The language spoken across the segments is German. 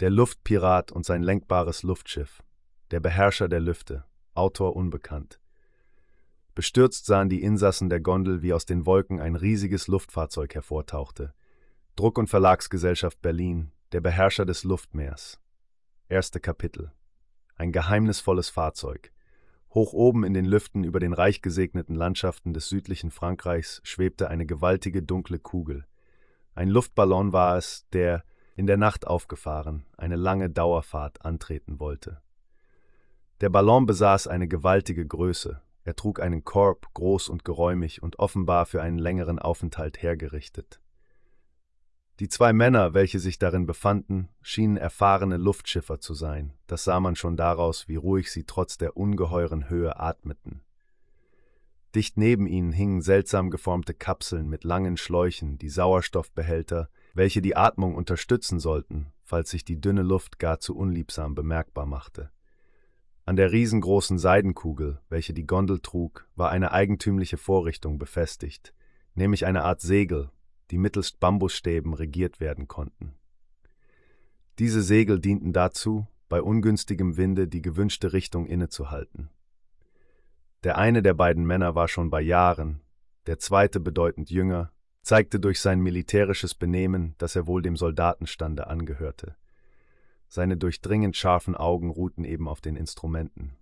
Der Luftpirat und sein lenkbares Luftschiff. Der Beherrscher der Lüfte. Autor unbekannt. Bestürzt sahen die Insassen der Gondel, wie aus den Wolken ein riesiges Luftfahrzeug hervortauchte. Druck- und Verlagsgesellschaft Berlin, der Beherrscher des Luftmeers. Erste Kapitel. Ein geheimnisvolles Fahrzeug. Hoch oben in den Lüften über den reich gesegneten Landschaften des südlichen Frankreichs schwebte eine gewaltige dunkle Kugel. Ein Luftballon war es, der, in der Nacht aufgefahren, eine lange Dauerfahrt antreten wollte. Der Ballon besaß eine gewaltige Größe, er trug einen Korb, groß und geräumig und offenbar für einen längeren Aufenthalt hergerichtet. Die zwei Männer, welche sich darin befanden, schienen erfahrene Luftschiffer zu sein, das sah man schon daraus, wie ruhig sie trotz der ungeheuren Höhe atmeten. Dicht neben ihnen hingen seltsam geformte Kapseln mit langen Schläuchen, die Sauerstoffbehälter, welche die Atmung unterstützen sollten, falls sich die dünne Luft gar zu unliebsam bemerkbar machte. An der riesengroßen Seidenkugel, welche die Gondel trug, war eine eigentümliche Vorrichtung befestigt, nämlich eine Art Segel, die mittelst Bambusstäben regiert werden konnten. Diese Segel dienten dazu, bei ungünstigem Winde die gewünschte Richtung innezuhalten. Der eine der beiden Männer war schon bei Jahren, der zweite bedeutend jünger, zeigte durch sein militärisches Benehmen, dass er wohl dem Soldatenstande angehörte. Seine durchdringend scharfen Augen ruhten eben auf den Instrumenten.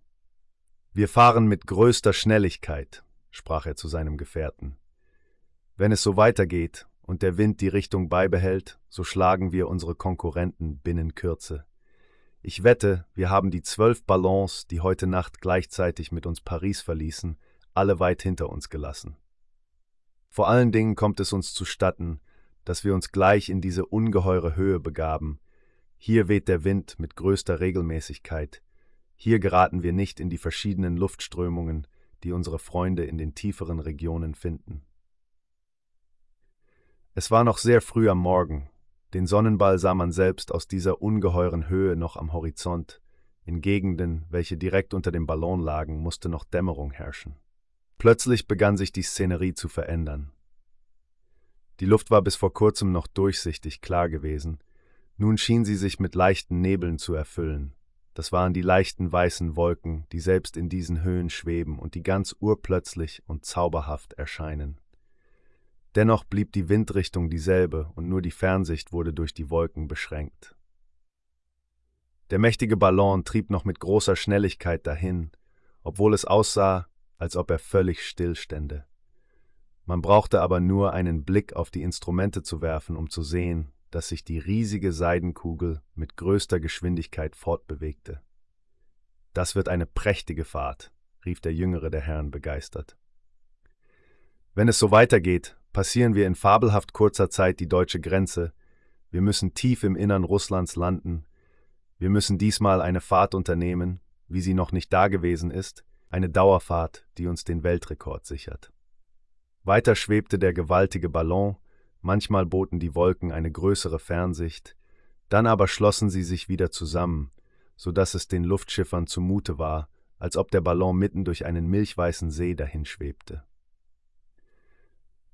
Wir fahren mit größter Schnelligkeit, sprach er zu seinem Gefährten. Wenn es so weitergeht und der Wind die Richtung beibehält, so schlagen wir unsere Konkurrenten binnen Kürze. Ich wette, wir haben die zwölf Ballons, die heute Nacht gleichzeitig mit uns Paris verließen, alle weit hinter uns gelassen. Vor allen Dingen kommt es uns zustatten, dass wir uns gleich in diese ungeheure Höhe begaben, hier weht der Wind mit größter Regelmäßigkeit. Hier geraten wir nicht in die verschiedenen Luftströmungen, die unsere Freunde in den tieferen Regionen finden. Es war noch sehr früh am Morgen. Den Sonnenball sah man selbst aus dieser ungeheuren Höhe noch am Horizont. In Gegenden, welche direkt unter dem Ballon lagen, musste noch Dämmerung herrschen. Plötzlich begann sich die Szenerie zu verändern. Die Luft war bis vor kurzem noch durchsichtig klar gewesen, nun schien sie sich mit leichten Nebeln zu erfüllen. Das waren die leichten weißen Wolken, die selbst in diesen Höhen schweben und die ganz urplötzlich und zauberhaft erscheinen. Dennoch blieb die Windrichtung dieselbe und nur die Fernsicht wurde durch die Wolken beschränkt. Der mächtige Ballon trieb noch mit großer Schnelligkeit dahin, obwohl es aussah, als ob er völlig stillstände. Man brauchte aber nur einen Blick auf die Instrumente zu werfen, um zu sehen, dass sich die riesige Seidenkugel mit größter Geschwindigkeit fortbewegte. Das wird eine prächtige Fahrt, rief der jüngere der Herren begeistert. Wenn es so weitergeht, passieren wir in fabelhaft kurzer Zeit die deutsche Grenze, wir müssen tief im Innern Russlands landen, wir müssen diesmal eine Fahrt unternehmen, wie sie noch nicht dagewesen ist, eine Dauerfahrt, die uns den Weltrekord sichert. Weiter schwebte der gewaltige Ballon, Manchmal boten die Wolken eine größere Fernsicht, dann aber schlossen sie sich wieder zusammen, so dass es den Luftschiffern zumute war, als ob der Ballon mitten durch einen milchweißen See dahinschwebte.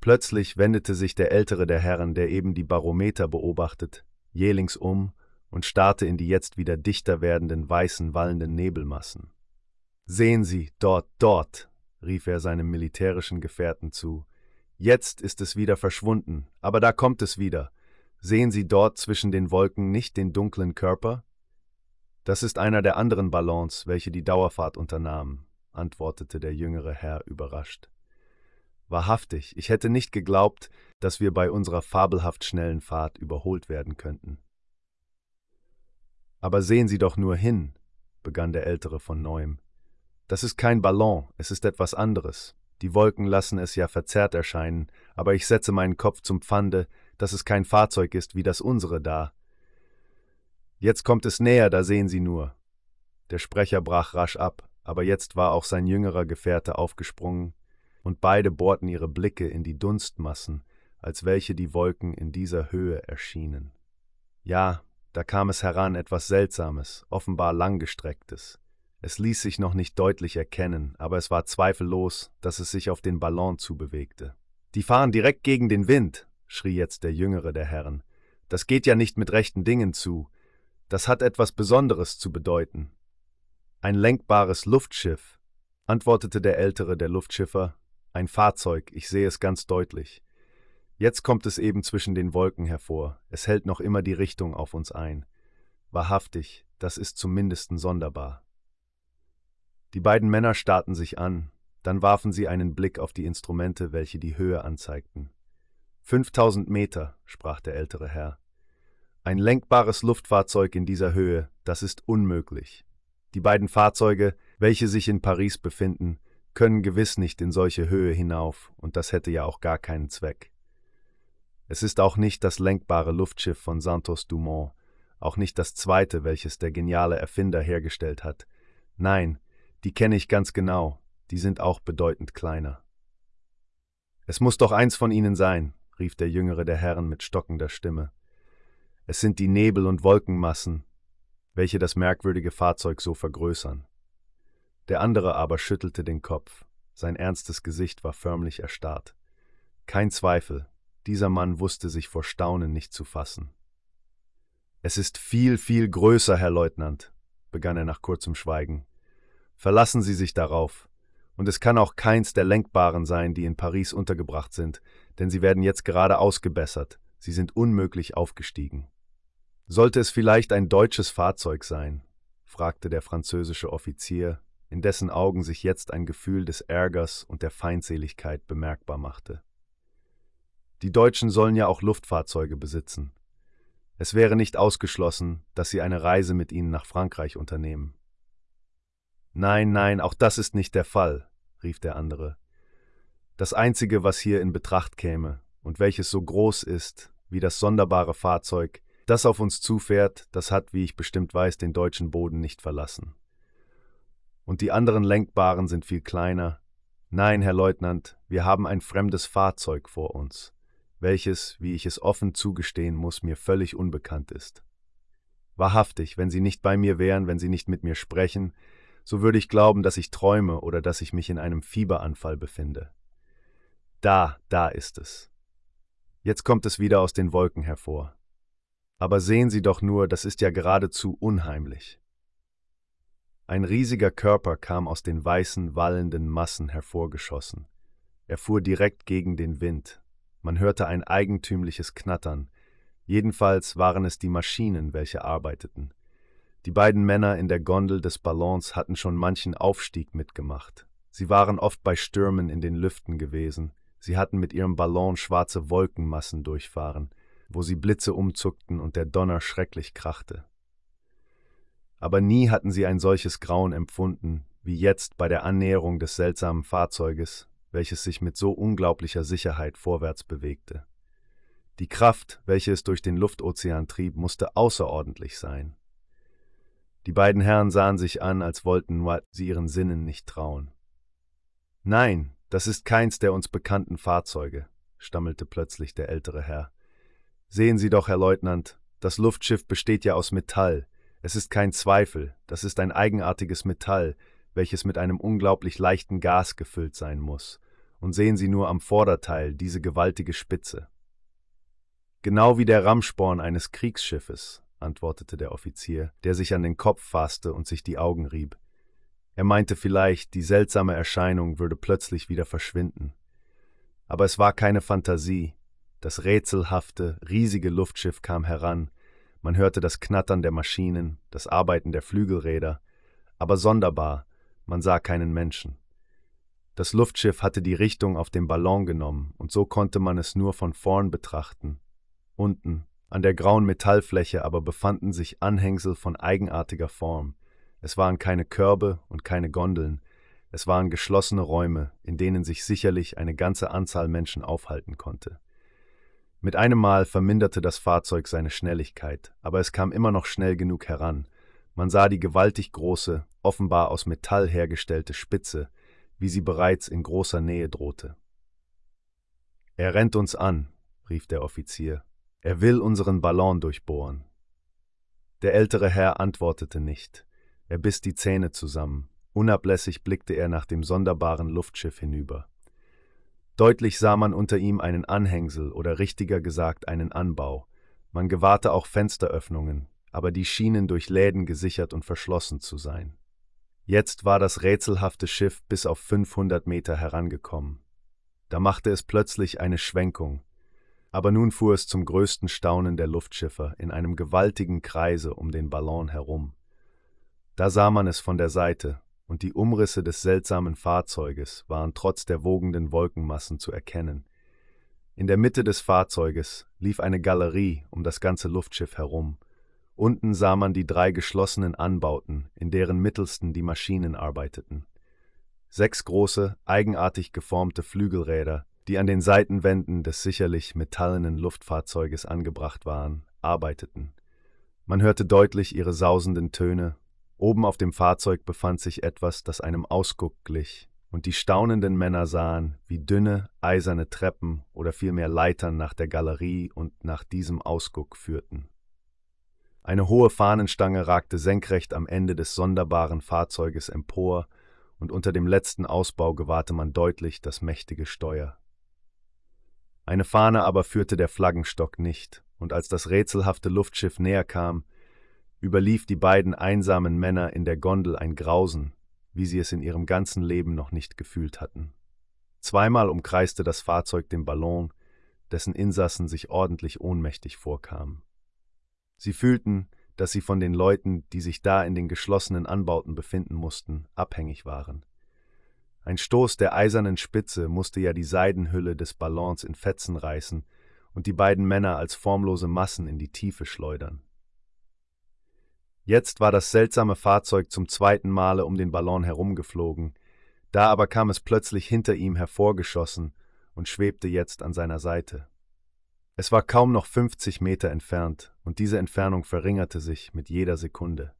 Plötzlich wendete sich der ältere der Herren, der eben die Barometer beobachtet, jählings um und starrte in die jetzt wieder dichter werdenden weißen, wallenden Nebelmassen. Sehen Sie, dort, dort, rief er seinem militärischen Gefährten zu, Jetzt ist es wieder verschwunden, aber da kommt es wieder. Sehen Sie dort zwischen den Wolken nicht den dunklen Körper? Das ist einer der anderen Ballons, welche die Dauerfahrt unternahmen, antwortete der jüngere Herr überrascht. Wahrhaftig, ich hätte nicht geglaubt, dass wir bei unserer fabelhaft schnellen Fahrt überholt werden könnten. Aber sehen Sie doch nur hin, begann der Ältere von neuem. Das ist kein Ballon, es ist etwas anderes. Die Wolken lassen es ja verzerrt erscheinen, aber ich setze meinen Kopf zum Pfande, dass es kein Fahrzeug ist wie das unsere da. Jetzt kommt es näher, da sehen Sie nur. Der Sprecher brach rasch ab, aber jetzt war auch sein jüngerer Gefährte aufgesprungen, und beide bohrten ihre Blicke in die Dunstmassen, als welche die Wolken in dieser Höhe erschienen. Ja, da kam es heran etwas Seltsames, offenbar langgestrecktes, es ließ sich noch nicht deutlich erkennen, aber es war zweifellos, dass es sich auf den Ballon zubewegte. Die fahren direkt gegen den Wind, schrie jetzt der jüngere der Herren. Das geht ja nicht mit rechten Dingen zu. das hat etwas Besonderes zu bedeuten. Ein lenkbares Luftschiff, antwortete der ältere der Luftschiffer, ein Fahrzeug, ich sehe es ganz deutlich. Jetzt kommt es eben zwischen den Wolken hervor, es hält noch immer die Richtung auf uns ein. Wahrhaftig, das ist zumindest sonderbar. Die beiden Männer starrten sich an, dann warfen sie einen Blick auf die Instrumente, welche die Höhe anzeigten. Fünftausend Meter, sprach der ältere Herr. Ein lenkbares Luftfahrzeug in dieser Höhe, das ist unmöglich. Die beiden Fahrzeuge, welche sich in Paris befinden, können gewiss nicht in solche Höhe hinauf, und das hätte ja auch gar keinen Zweck. Es ist auch nicht das lenkbare Luftschiff von Santos Dumont, auch nicht das zweite, welches der geniale Erfinder hergestellt hat. Nein, die kenne ich ganz genau, die sind auch bedeutend kleiner. Es muss doch eins von ihnen sein, rief der jüngere der Herren mit stockender Stimme. Es sind die Nebel- und Wolkenmassen, welche das merkwürdige Fahrzeug so vergrößern. Der andere aber schüttelte den Kopf, sein ernstes Gesicht war förmlich erstarrt. Kein Zweifel, dieser Mann wusste sich vor Staunen nicht zu fassen. Es ist viel, viel größer, Herr Leutnant, begann er nach kurzem Schweigen. Verlassen Sie sich darauf. Und es kann auch keins der Lenkbaren sein, die in Paris untergebracht sind, denn sie werden jetzt gerade ausgebessert, sie sind unmöglich aufgestiegen. Sollte es vielleicht ein deutsches Fahrzeug sein? fragte der französische Offizier, in dessen Augen sich jetzt ein Gefühl des Ärgers und der Feindseligkeit bemerkbar machte. Die Deutschen sollen ja auch Luftfahrzeuge besitzen. Es wäre nicht ausgeschlossen, dass sie eine Reise mit ihnen nach Frankreich unternehmen. Nein, nein, auch das ist nicht der Fall, rief der andere. Das Einzige, was hier in Betracht käme, und welches so groß ist wie das sonderbare Fahrzeug, das auf uns zufährt, das hat, wie ich bestimmt weiß, den deutschen Boden nicht verlassen. Und die anderen Lenkbaren sind viel kleiner. Nein, Herr Leutnant, wir haben ein fremdes Fahrzeug vor uns, welches, wie ich es offen zugestehen muss, mir völlig unbekannt ist. Wahrhaftig, wenn Sie nicht bei mir wären, wenn Sie nicht mit mir sprechen, so würde ich glauben, dass ich träume oder dass ich mich in einem Fieberanfall befinde. Da, da ist es. Jetzt kommt es wieder aus den Wolken hervor. Aber sehen Sie doch nur, das ist ja geradezu unheimlich. Ein riesiger Körper kam aus den weißen, wallenden Massen hervorgeschossen. Er fuhr direkt gegen den Wind. Man hörte ein eigentümliches Knattern. Jedenfalls waren es die Maschinen, welche arbeiteten. Die beiden Männer in der Gondel des Ballons hatten schon manchen Aufstieg mitgemacht. Sie waren oft bei Stürmen in den Lüften gewesen. Sie hatten mit ihrem Ballon schwarze Wolkenmassen durchfahren, wo sie Blitze umzuckten und der Donner schrecklich krachte. Aber nie hatten sie ein solches Grauen empfunden, wie jetzt bei der Annäherung des seltsamen Fahrzeuges, welches sich mit so unglaublicher Sicherheit vorwärts bewegte. Die Kraft, welche es durch den Luftozean trieb, musste außerordentlich sein. Die beiden Herren sahen sich an, als wollten sie ihren Sinnen nicht trauen. Nein, das ist keins der uns bekannten Fahrzeuge, stammelte plötzlich der ältere Herr. Sehen Sie doch, Herr Leutnant, das Luftschiff besteht ja aus Metall. Es ist kein Zweifel, das ist ein eigenartiges Metall, welches mit einem unglaublich leichten Gas gefüllt sein muss. Und sehen Sie nur am Vorderteil diese gewaltige Spitze. Genau wie der Rammsporn eines Kriegsschiffes, antwortete der Offizier, der sich an den Kopf fasste und sich die Augen rieb. Er meinte vielleicht, die seltsame Erscheinung würde plötzlich wieder verschwinden. Aber es war keine Fantasie. Das rätselhafte, riesige Luftschiff kam heran, man hörte das Knattern der Maschinen, das Arbeiten der Flügelräder, aber sonderbar, man sah keinen Menschen. Das Luftschiff hatte die Richtung auf dem Ballon genommen, und so konnte man es nur von vorn betrachten. Unten, an der grauen Metallfläche aber befanden sich Anhängsel von eigenartiger Form. Es waren keine Körbe und keine Gondeln, es waren geschlossene Räume, in denen sich sicherlich eine ganze Anzahl Menschen aufhalten konnte. Mit einem Mal verminderte das Fahrzeug seine Schnelligkeit, aber es kam immer noch schnell genug heran. Man sah die gewaltig große, offenbar aus Metall hergestellte Spitze, wie sie bereits in großer Nähe drohte. Er rennt uns an, rief der Offizier, er will unseren Ballon durchbohren. Der ältere Herr antwortete nicht. Er biss die Zähne zusammen. Unablässig blickte er nach dem sonderbaren Luftschiff hinüber. Deutlich sah man unter ihm einen Anhängsel oder richtiger gesagt einen Anbau. Man gewahrte auch Fensteröffnungen, aber die schienen durch Läden gesichert und verschlossen zu sein. Jetzt war das rätselhafte Schiff bis auf 500 Meter herangekommen. Da machte es plötzlich eine Schwenkung, aber nun fuhr es zum größten Staunen der Luftschiffer in einem gewaltigen Kreise um den Ballon herum. Da sah man es von der Seite, und die Umrisse des seltsamen Fahrzeuges waren trotz der wogenden Wolkenmassen zu erkennen. In der Mitte des Fahrzeuges lief eine Galerie um das ganze Luftschiff herum. Unten sah man die drei geschlossenen Anbauten, in deren mittelsten die Maschinen arbeiteten. Sechs große, eigenartig geformte Flügelräder, die an den Seitenwänden des sicherlich metallenen Luftfahrzeuges angebracht waren, arbeiteten. Man hörte deutlich ihre sausenden Töne Oben auf dem Fahrzeug befand sich etwas, das einem Ausguck glich, und die staunenden Männer sahen, wie dünne, eiserne Treppen oder vielmehr Leitern nach der Galerie und nach diesem Ausguck führten. Eine hohe Fahnenstange ragte senkrecht am Ende des sonderbaren Fahrzeuges empor, und unter dem letzten Ausbau gewahrte man deutlich das mächtige Steuer. Eine Fahne aber führte der Flaggenstock nicht, und als das rätselhafte Luftschiff näher kam, überlief die beiden einsamen Männer in der Gondel ein Grausen, wie sie es in ihrem ganzen Leben noch nicht gefühlt hatten. Zweimal umkreiste das Fahrzeug den Ballon, dessen Insassen sich ordentlich ohnmächtig vorkamen. Sie fühlten, dass sie von den Leuten, die sich da in den geschlossenen Anbauten befinden mussten, abhängig waren. Ein Stoß der eisernen Spitze musste ja die Seidenhülle des Ballons in Fetzen reißen und die beiden Männer als formlose Massen in die Tiefe schleudern. Jetzt war das seltsame Fahrzeug zum zweiten Male um den Ballon herumgeflogen, da aber kam es plötzlich hinter ihm hervorgeschossen und schwebte jetzt an seiner Seite. Es war kaum noch fünfzig Meter entfernt, und diese Entfernung verringerte sich mit jeder Sekunde.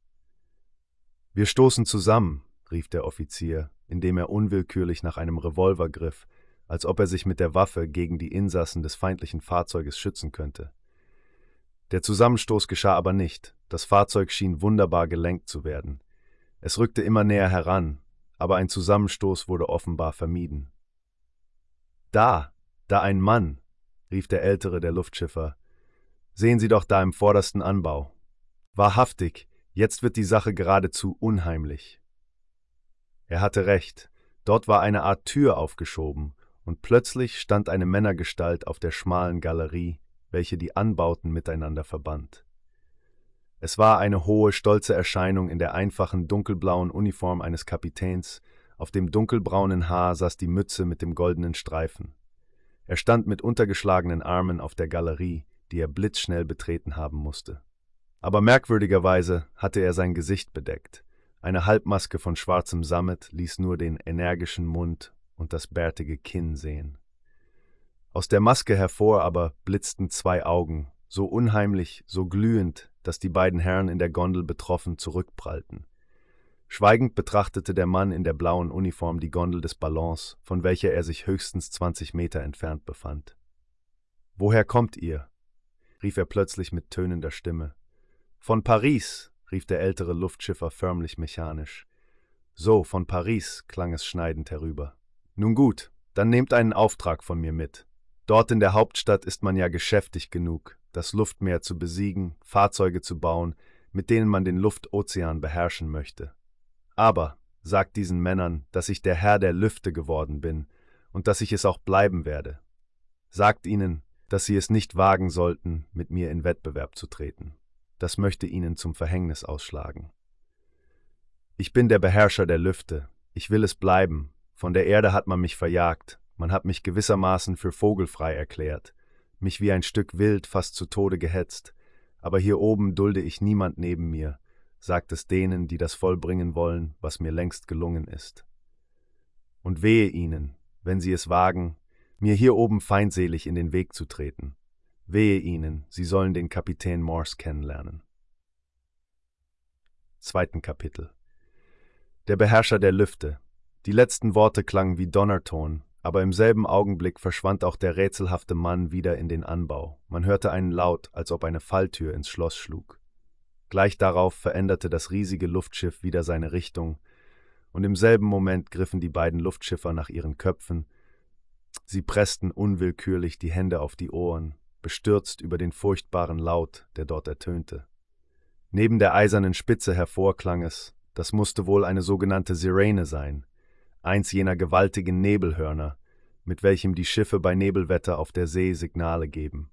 Wir stoßen zusammen, rief der Offizier, indem er unwillkürlich nach einem Revolver griff, als ob er sich mit der Waffe gegen die Insassen des feindlichen Fahrzeuges schützen könnte. Der Zusammenstoß geschah aber nicht, das Fahrzeug schien wunderbar gelenkt zu werden. Es rückte immer näher heran, aber ein Zusammenstoß wurde offenbar vermieden. Da, da ein Mann, rief der ältere der Luftschiffer. Sehen Sie doch da im vordersten Anbau. Wahrhaftig, jetzt wird die Sache geradezu unheimlich. Er hatte recht, dort war eine Art Tür aufgeschoben, und plötzlich stand eine Männergestalt auf der schmalen Galerie, welche die Anbauten miteinander verband. Es war eine hohe, stolze Erscheinung in der einfachen dunkelblauen Uniform eines Kapitäns, auf dem dunkelbraunen Haar saß die Mütze mit dem goldenen Streifen. Er stand mit untergeschlagenen Armen auf der Galerie, die er blitzschnell betreten haben musste. Aber merkwürdigerweise hatte er sein Gesicht bedeckt. Eine Halbmaske von schwarzem Sammet ließ nur den energischen Mund und das bärtige Kinn sehen. Aus der Maske hervor aber blitzten zwei Augen, so unheimlich, so glühend, dass die beiden Herren in der Gondel betroffen zurückprallten. Schweigend betrachtete der Mann in der blauen Uniform die Gondel des Ballons, von welcher er sich höchstens zwanzig Meter entfernt befand. Woher kommt ihr? rief er plötzlich mit tönender Stimme. Von Paris, rief der ältere Luftschiffer förmlich mechanisch. So, von Paris, klang es schneidend herüber. Nun gut, dann nehmt einen Auftrag von mir mit. Dort in der Hauptstadt ist man ja geschäftig genug, das Luftmeer zu besiegen, Fahrzeuge zu bauen, mit denen man den Luftozean beherrschen möchte. Aber sagt diesen Männern, dass ich der Herr der Lüfte geworden bin und dass ich es auch bleiben werde. Sagt ihnen, dass sie es nicht wagen sollten, mit mir in Wettbewerb zu treten. Das möchte ihnen zum Verhängnis ausschlagen. Ich bin der Beherrscher der Lüfte, ich will es bleiben, von der Erde hat man mich verjagt, man hat mich gewissermaßen für vogelfrei erklärt, mich wie ein Stück Wild fast zu Tode gehetzt, aber hier oben dulde ich niemand neben mir, sagt es denen, die das vollbringen wollen, was mir längst gelungen ist. Und wehe ihnen, wenn sie es wagen, mir hier oben feindselig in den Weg zu treten. Wehe ihnen, sie sollen den Kapitän Morse kennenlernen. Zweiten Kapitel Der Beherrscher der Lüfte. Die letzten Worte klangen wie Donnerton, aber im selben Augenblick verschwand auch der rätselhafte Mann wieder in den Anbau. Man hörte einen Laut, als ob eine Falltür ins Schloss schlug. Gleich darauf veränderte das riesige Luftschiff wieder seine Richtung, und im selben Moment griffen die beiden Luftschiffer nach ihren Köpfen. Sie pressten unwillkürlich die Hände auf die Ohren, bestürzt über den furchtbaren Laut, der dort ertönte. Neben der eisernen Spitze hervor klang es, das musste wohl eine sogenannte Sirene sein, eins jener gewaltigen Nebelhörner, mit welchem die Schiffe bei Nebelwetter auf der See Signale geben.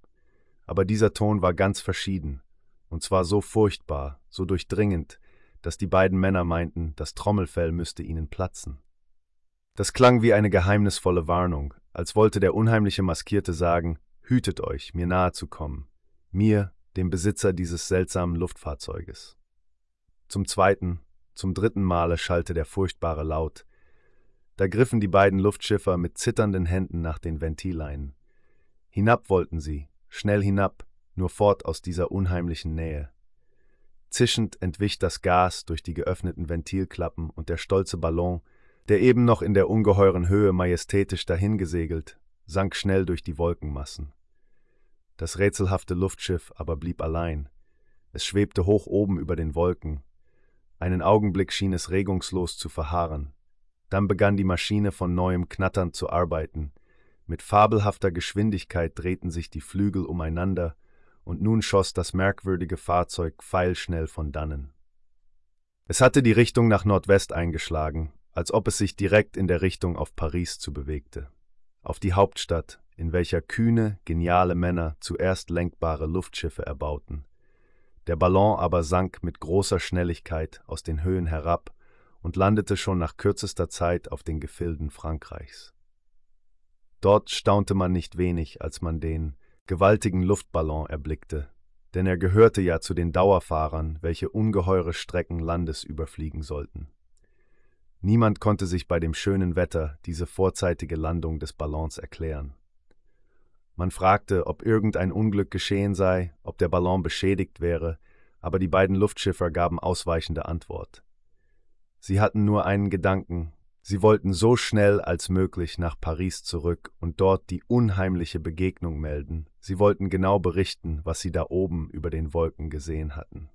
Aber dieser Ton war ganz verschieden, und zwar so furchtbar, so durchdringend, dass die beiden Männer meinten, das Trommelfell müsste ihnen platzen. Das klang wie eine geheimnisvolle Warnung, als wollte der unheimliche Maskierte sagen, hütet euch, mir nahe zu kommen, mir, dem Besitzer dieses seltsamen Luftfahrzeuges. Zum zweiten, zum dritten Male schallte der furchtbare Laut. Da griffen die beiden Luftschiffer mit zitternden Händen nach den Ventileinen. Hinab wollten sie, schnell hinab, nur fort aus dieser unheimlichen Nähe. Zischend entwich das Gas durch die geöffneten Ventilklappen und der stolze Ballon, der eben noch in der ungeheuren Höhe majestätisch dahingesegelt, sank schnell durch die Wolkenmassen. Das rätselhafte Luftschiff aber blieb allein. Es schwebte hoch oben über den Wolken. Einen Augenblick schien es regungslos zu verharren. Dann begann die Maschine von neuem knatternd zu arbeiten. Mit fabelhafter Geschwindigkeit drehten sich die Flügel umeinander, und nun schoss das merkwürdige Fahrzeug pfeilschnell von dannen. Es hatte die Richtung nach Nordwest eingeschlagen, als ob es sich direkt in der Richtung auf Paris zu bewegte, auf die Hauptstadt, in welcher kühne, geniale Männer zuerst lenkbare Luftschiffe erbauten. Der Ballon aber sank mit großer Schnelligkeit aus den Höhen herab und landete schon nach kürzester Zeit auf den Gefilden Frankreichs. Dort staunte man nicht wenig, als man den gewaltigen Luftballon erblickte, denn er gehörte ja zu den Dauerfahrern, welche ungeheure Strecken Landes überfliegen sollten. Niemand konnte sich bei dem schönen Wetter diese vorzeitige Landung des Ballons erklären. Man fragte, ob irgendein Unglück geschehen sei, ob der Ballon beschädigt wäre, aber die beiden Luftschiffer gaben ausweichende Antwort. Sie hatten nur einen Gedanken, sie wollten so schnell als möglich nach Paris zurück und dort die unheimliche Begegnung melden, sie wollten genau berichten, was sie da oben über den Wolken gesehen hatten.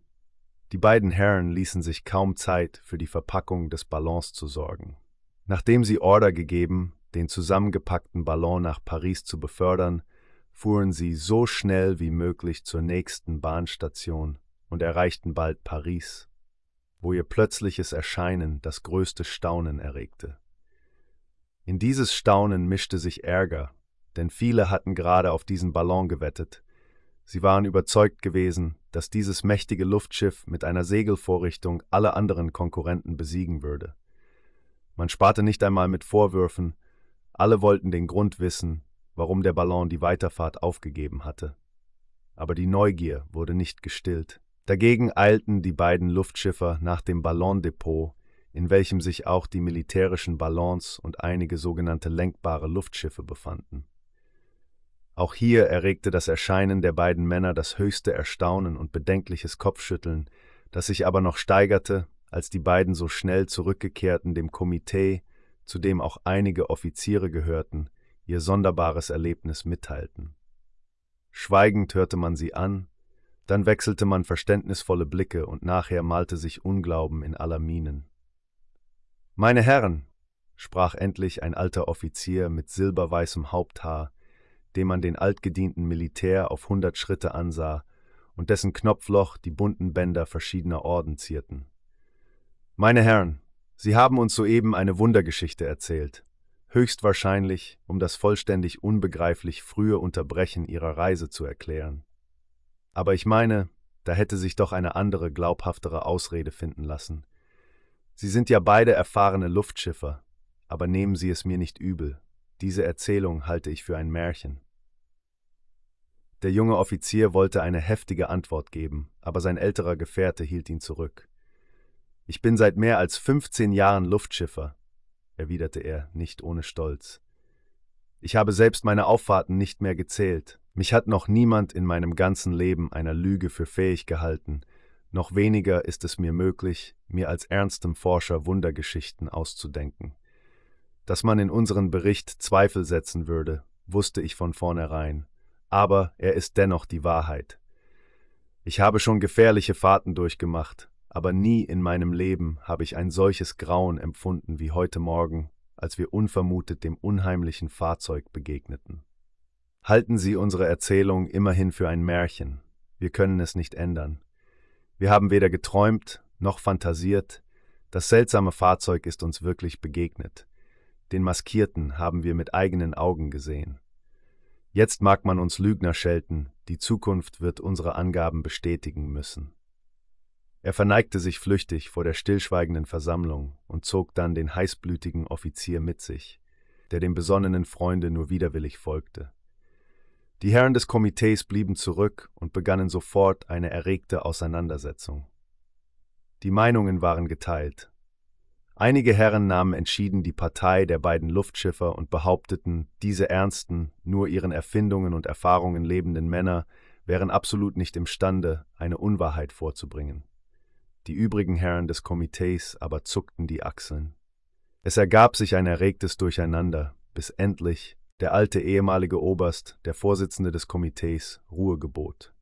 Die beiden Herren ließen sich kaum Zeit, für die Verpackung des Ballons zu sorgen. Nachdem sie Order gegeben, den zusammengepackten Ballon nach Paris zu befördern, fuhren sie so schnell wie möglich zur nächsten Bahnstation und erreichten bald Paris, wo ihr plötzliches Erscheinen das größte Staunen erregte. In dieses Staunen mischte sich Ärger, denn viele hatten gerade auf diesen Ballon gewettet, Sie waren überzeugt gewesen, dass dieses mächtige Luftschiff mit einer Segelvorrichtung alle anderen Konkurrenten besiegen würde. Man sparte nicht einmal mit Vorwürfen, alle wollten den Grund wissen, warum der Ballon die Weiterfahrt aufgegeben hatte. Aber die Neugier wurde nicht gestillt. Dagegen eilten die beiden Luftschiffer nach dem Ballondepot, in welchem sich auch die militärischen Ballons und einige sogenannte lenkbare Luftschiffe befanden. Auch hier erregte das Erscheinen der beiden Männer das höchste Erstaunen und bedenkliches Kopfschütteln, das sich aber noch steigerte, als die beiden so schnell zurückgekehrten dem Komitee, zu dem auch einige Offiziere gehörten, ihr sonderbares Erlebnis mitteilten. Schweigend hörte man sie an, dann wechselte man verständnisvolle Blicke und nachher malte sich Unglauben in aller Mienen. Meine Herren, sprach endlich ein alter Offizier mit silberweißem Haupthaar, dem man den altgedienten Militär auf hundert Schritte ansah und dessen Knopfloch die bunten Bänder verschiedener Orden zierten. Meine Herren, Sie haben uns soeben eine Wundergeschichte erzählt, höchstwahrscheinlich, um das vollständig unbegreiflich frühe Unterbrechen Ihrer Reise zu erklären. Aber ich meine, da hätte sich doch eine andere, glaubhaftere Ausrede finden lassen. Sie sind ja beide erfahrene Luftschiffer, aber nehmen Sie es mir nicht übel. Diese Erzählung halte ich für ein Märchen. Der junge Offizier wollte eine heftige Antwort geben, aber sein älterer Gefährte hielt ihn zurück. Ich bin seit mehr als 15 Jahren Luftschiffer, erwiderte er, nicht ohne Stolz. Ich habe selbst meine Auffahrten nicht mehr gezählt. Mich hat noch niemand in meinem ganzen Leben einer Lüge für fähig gehalten, noch weniger ist es mir möglich, mir als ernstem Forscher Wundergeschichten auszudenken. Dass man in unseren Bericht Zweifel setzen würde, wusste ich von vornherein, aber er ist dennoch die Wahrheit. Ich habe schon gefährliche Fahrten durchgemacht, aber nie in meinem Leben habe ich ein solches Grauen empfunden wie heute Morgen, als wir unvermutet dem unheimlichen Fahrzeug begegneten. Halten Sie unsere Erzählung immerhin für ein Märchen, wir können es nicht ändern. Wir haben weder geträumt noch fantasiert, das seltsame Fahrzeug ist uns wirklich begegnet. Den Maskierten haben wir mit eigenen Augen gesehen. Jetzt mag man uns Lügner schelten, die Zukunft wird unsere Angaben bestätigen müssen. Er verneigte sich flüchtig vor der stillschweigenden Versammlung und zog dann den heißblütigen Offizier mit sich, der dem besonnenen Freunde nur widerwillig folgte. Die Herren des Komitees blieben zurück und begannen sofort eine erregte Auseinandersetzung. Die Meinungen waren geteilt. Einige Herren nahmen entschieden die Partei der beiden Luftschiffer und behaupteten, diese ernsten, nur ihren Erfindungen und Erfahrungen lebenden Männer wären absolut nicht imstande, eine Unwahrheit vorzubringen. Die übrigen Herren des Komitees aber zuckten die Achseln. Es ergab sich ein erregtes Durcheinander, bis endlich der alte ehemalige Oberst, der Vorsitzende des Komitees, Ruhe gebot.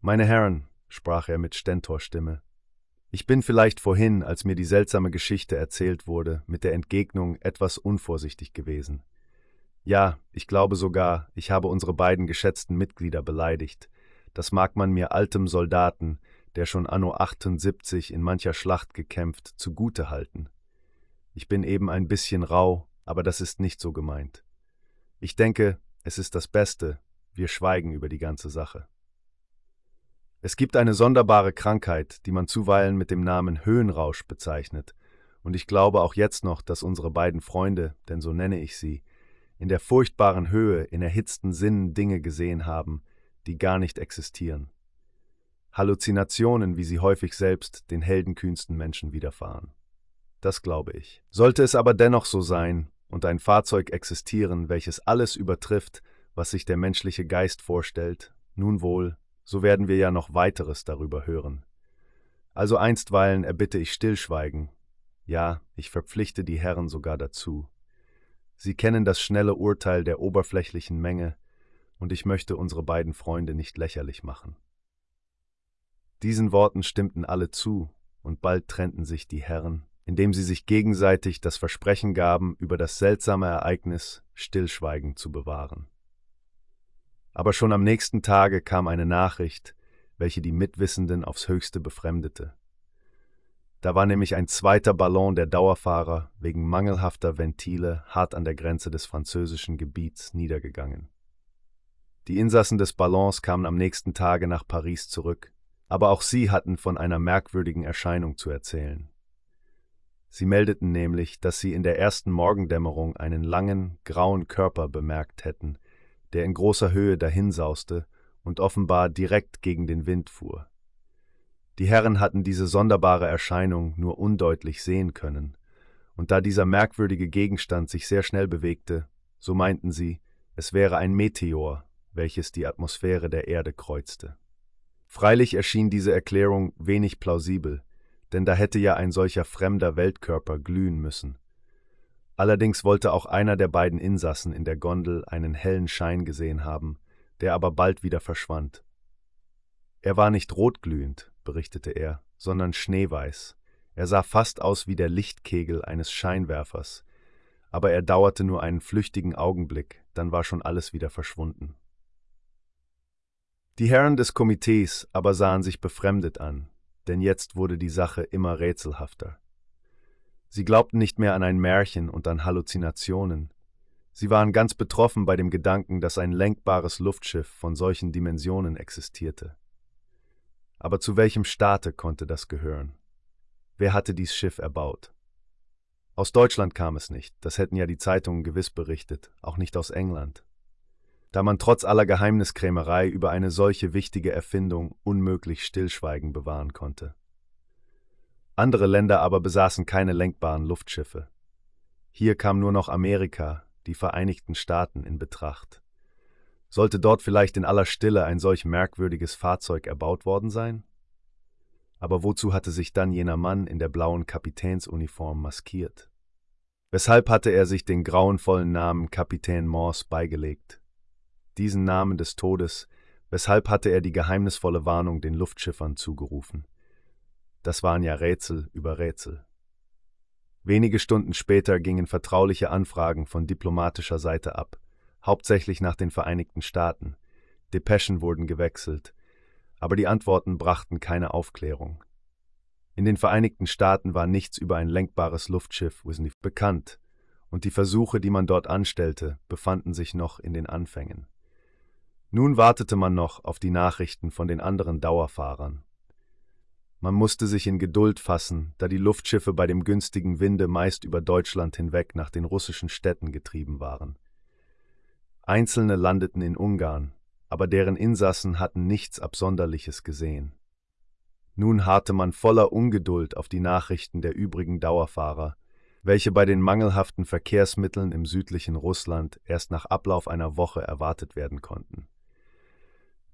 Meine Herren, sprach er mit Stentorstimme, ich bin vielleicht vorhin, als mir die seltsame Geschichte erzählt wurde, mit der Entgegnung etwas unvorsichtig gewesen. Ja, ich glaube sogar, ich habe unsere beiden geschätzten Mitglieder beleidigt. Das mag man mir altem Soldaten, der schon anno 78 in mancher Schlacht gekämpft, zugute halten. Ich bin eben ein bisschen rau, aber das ist nicht so gemeint. Ich denke, es ist das Beste, wir schweigen über die ganze Sache. Es gibt eine sonderbare Krankheit, die man zuweilen mit dem Namen Höhenrausch bezeichnet, und ich glaube auch jetzt noch, dass unsere beiden Freunde, denn so nenne ich sie, in der furchtbaren Höhe in erhitzten Sinnen Dinge gesehen haben, die gar nicht existieren. Halluzinationen, wie sie häufig selbst den heldenkühnsten Menschen widerfahren. Das glaube ich. Sollte es aber dennoch so sein und ein Fahrzeug existieren, welches alles übertrifft, was sich der menschliche Geist vorstellt, nun wohl, so werden wir ja noch weiteres darüber hören. Also einstweilen erbitte ich Stillschweigen, ja, ich verpflichte die Herren sogar dazu. Sie kennen das schnelle Urteil der oberflächlichen Menge, und ich möchte unsere beiden Freunde nicht lächerlich machen. Diesen Worten stimmten alle zu, und bald trennten sich die Herren, indem sie sich gegenseitig das Versprechen gaben, über das seltsame Ereignis Stillschweigen zu bewahren. Aber schon am nächsten Tage kam eine Nachricht, welche die Mitwissenden aufs höchste befremdete. Da war nämlich ein zweiter Ballon der Dauerfahrer wegen mangelhafter Ventile hart an der Grenze des französischen Gebiets niedergegangen. Die Insassen des Ballons kamen am nächsten Tage nach Paris zurück, aber auch sie hatten von einer merkwürdigen Erscheinung zu erzählen. Sie meldeten nämlich, dass sie in der ersten Morgendämmerung einen langen, grauen Körper bemerkt hätten, der in großer Höhe dahinsauste und offenbar direkt gegen den Wind fuhr. Die Herren hatten diese sonderbare Erscheinung nur undeutlich sehen können, und da dieser merkwürdige Gegenstand sich sehr schnell bewegte, so meinten sie, es wäre ein Meteor, welches die Atmosphäre der Erde kreuzte. Freilich erschien diese Erklärung wenig plausibel, denn da hätte ja ein solcher fremder Weltkörper glühen müssen, Allerdings wollte auch einer der beiden Insassen in der Gondel einen hellen Schein gesehen haben, der aber bald wieder verschwand. Er war nicht rotglühend, berichtete er, sondern schneeweiß. Er sah fast aus wie der Lichtkegel eines Scheinwerfers, aber er dauerte nur einen flüchtigen Augenblick, dann war schon alles wieder verschwunden. Die Herren des Komitees aber sahen sich befremdet an, denn jetzt wurde die Sache immer rätselhafter. Sie glaubten nicht mehr an ein Märchen und an Halluzinationen. Sie waren ganz betroffen bei dem Gedanken, dass ein lenkbares Luftschiff von solchen Dimensionen existierte. Aber zu welchem Staate konnte das gehören? Wer hatte dies Schiff erbaut? Aus Deutschland kam es nicht, das hätten ja die Zeitungen gewiss berichtet, auch nicht aus England. Da man trotz aller Geheimniskrämerei über eine solche wichtige Erfindung unmöglich Stillschweigen bewahren konnte. Andere Länder aber besaßen keine lenkbaren Luftschiffe. Hier kam nur noch Amerika, die Vereinigten Staaten, in Betracht. Sollte dort vielleicht in aller Stille ein solch merkwürdiges Fahrzeug erbaut worden sein? Aber wozu hatte sich dann jener Mann in der blauen Kapitänsuniform maskiert? Weshalb hatte er sich den grauenvollen Namen Kapitän Morse beigelegt? Diesen Namen des Todes, weshalb hatte er die geheimnisvolle Warnung den Luftschiffern zugerufen? Das waren ja Rätsel über Rätsel. Wenige Stunden später gingen vertrauliche Anfragen von diplomatischer Seite ab, hauptsächlich nach den Vereinigten Staaten. Depeschen wurden gewechselt. aber die Antworten brachten keine Aufklärung. In den Vereinigten Staaten war nichts über ein lenkbares Luftschiff bekannt, und die Versuche, die man dort anstellte, befanden sich noch in den Anfängen. Nun wartete man noch auf die Nachrichten von den anderen Dauerfahrern. Man musste sich in Geduld fassen, da die Luftschiffe bei dem günstigen Winde meist über Deutschland hinweg nach den russischen Städten getrieben waren. Einzelne landeten in Ungarn, aber deren Insassen hatten nichts Absonderliches gesehen. Nun harrte man voller Ungeduld auf die Nachrichten der übrigen Dauerfahrer, welche bei den mangelhaften Verkehrsmitteln im südlichen Russland erst nach Ablauf einer Woche erwartet werden konnten.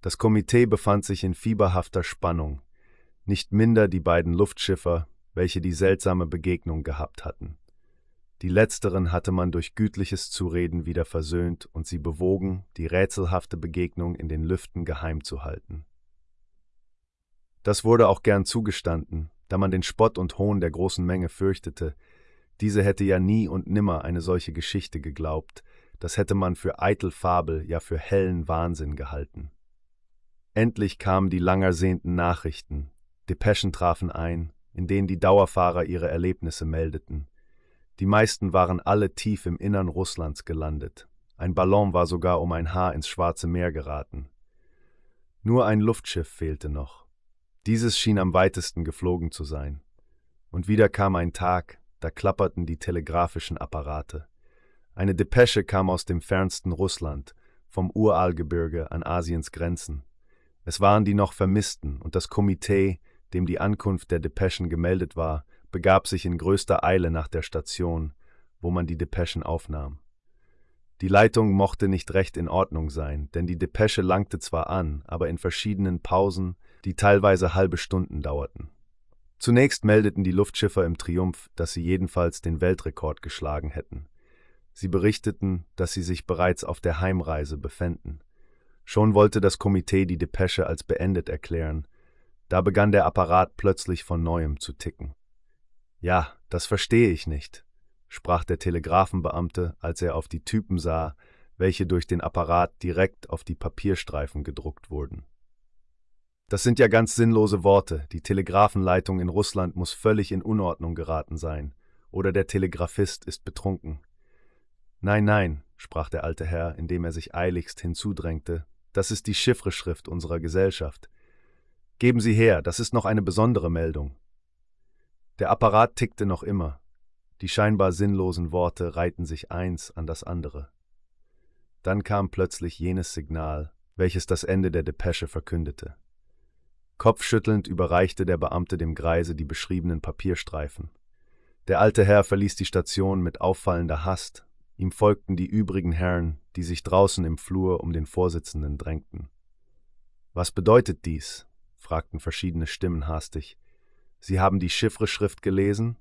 Das Komitee befand sich in fieberhafter Spannung, nicht minder die beiden Luftschiffer, welche die seltsame Begegnung gehabt hatten. Die letzteren hatte man durch gütliches Zureden wieder versöhnt und sie bewogen, die rätselhafte Begegnung in den Lüften geheim zu halten. Das wurde auch gern zugestanden, da man den Spott und Hohn der großen Menge fürchtete. Diese hätte ja nie und nimmer eine solche Geschichte geglaubt, das hätte man für eitel Fabel, ja für hellen Wahnsinn gehalten. Endlich kamen die langersehnten Nachrichten, Depeschen trafen ein, in denen die Dauerfahrer ihre Erlebnisse meldeten. Die meisten waren alle tief im Innern Russlands gelandet. Ein Ballon war sogar um ein Haar ins Schwarze Meer geraten. Nur ein Luftschiff fehlte noch. Dieses schien am weitesten geflogen zu sein. Und wieder kam ein Tag, da klapperten die telegraphischen Apparate. Eine Depesche kam aus dem fernsten Russland, vom Uralgebirge an Asiens Grenzen. Es waren die noch Vermissten, und das Komitee, dem die Ankunft der Depeschen gemeldet war, begab sich in größter Eile nach der Station, wo man die Depeschen aufnahm. Die Leitung mochte nicht recht in Ordnung sein, denn die Depesche langte zwar an, aber in verschiedenen Pausen, die teilweise halbe Stunden dauerten. Zunächst meldeten die Luftschiffer im Triumph, dass sie jedenfalls den Weltrekord geschlagen hätten. Sie berichteten, dass sie sich bereits auf der Heimreise befänden. Schon wollte das Komitee die Depesche als beendet erklären, da begann der Apparat plötzlich von neuem zu ticken. Ja, das verstehe ich nicht, sprach der Telegrafenbeamte, als er auf die Typen sah, welche durch den Apparat direkt auf die Papierstreifen gedruckt wurden. Das sind ja ganz sinnlose Worte. Die Telegrafenleitung in Russland muss völlig in Unordnung geraten sein. Oder der Telegraphist ist betrunken. Nein, nein, sprach der alte Herr, indem er sich eiligst hinzudrängte, das ist die Chiffreschrift unserer Gesellschaft. Geben Sie her, das ist noch eine besondere Meldung. Der Apparat tickte noch immer. Die scheinbar sinnlosen Worte reihten sich eins an das andere. Dann kam plötzlich jenes Signal, welches das Ende der Depesche verkündete. Kopfschüttelnd überreichte der Beamte dem Greise die beschriebenen Papierstreifen. Der alte Herr verließ die Station mit auffallender Hast, ihm folgten die übrigen Herren, die sich draußen im Flur um den Vorsitzenden drängten. Was bedeutet dies? fragten verschiedene Stimmen hastig. Sie haben die Chiffreschrift gelesen?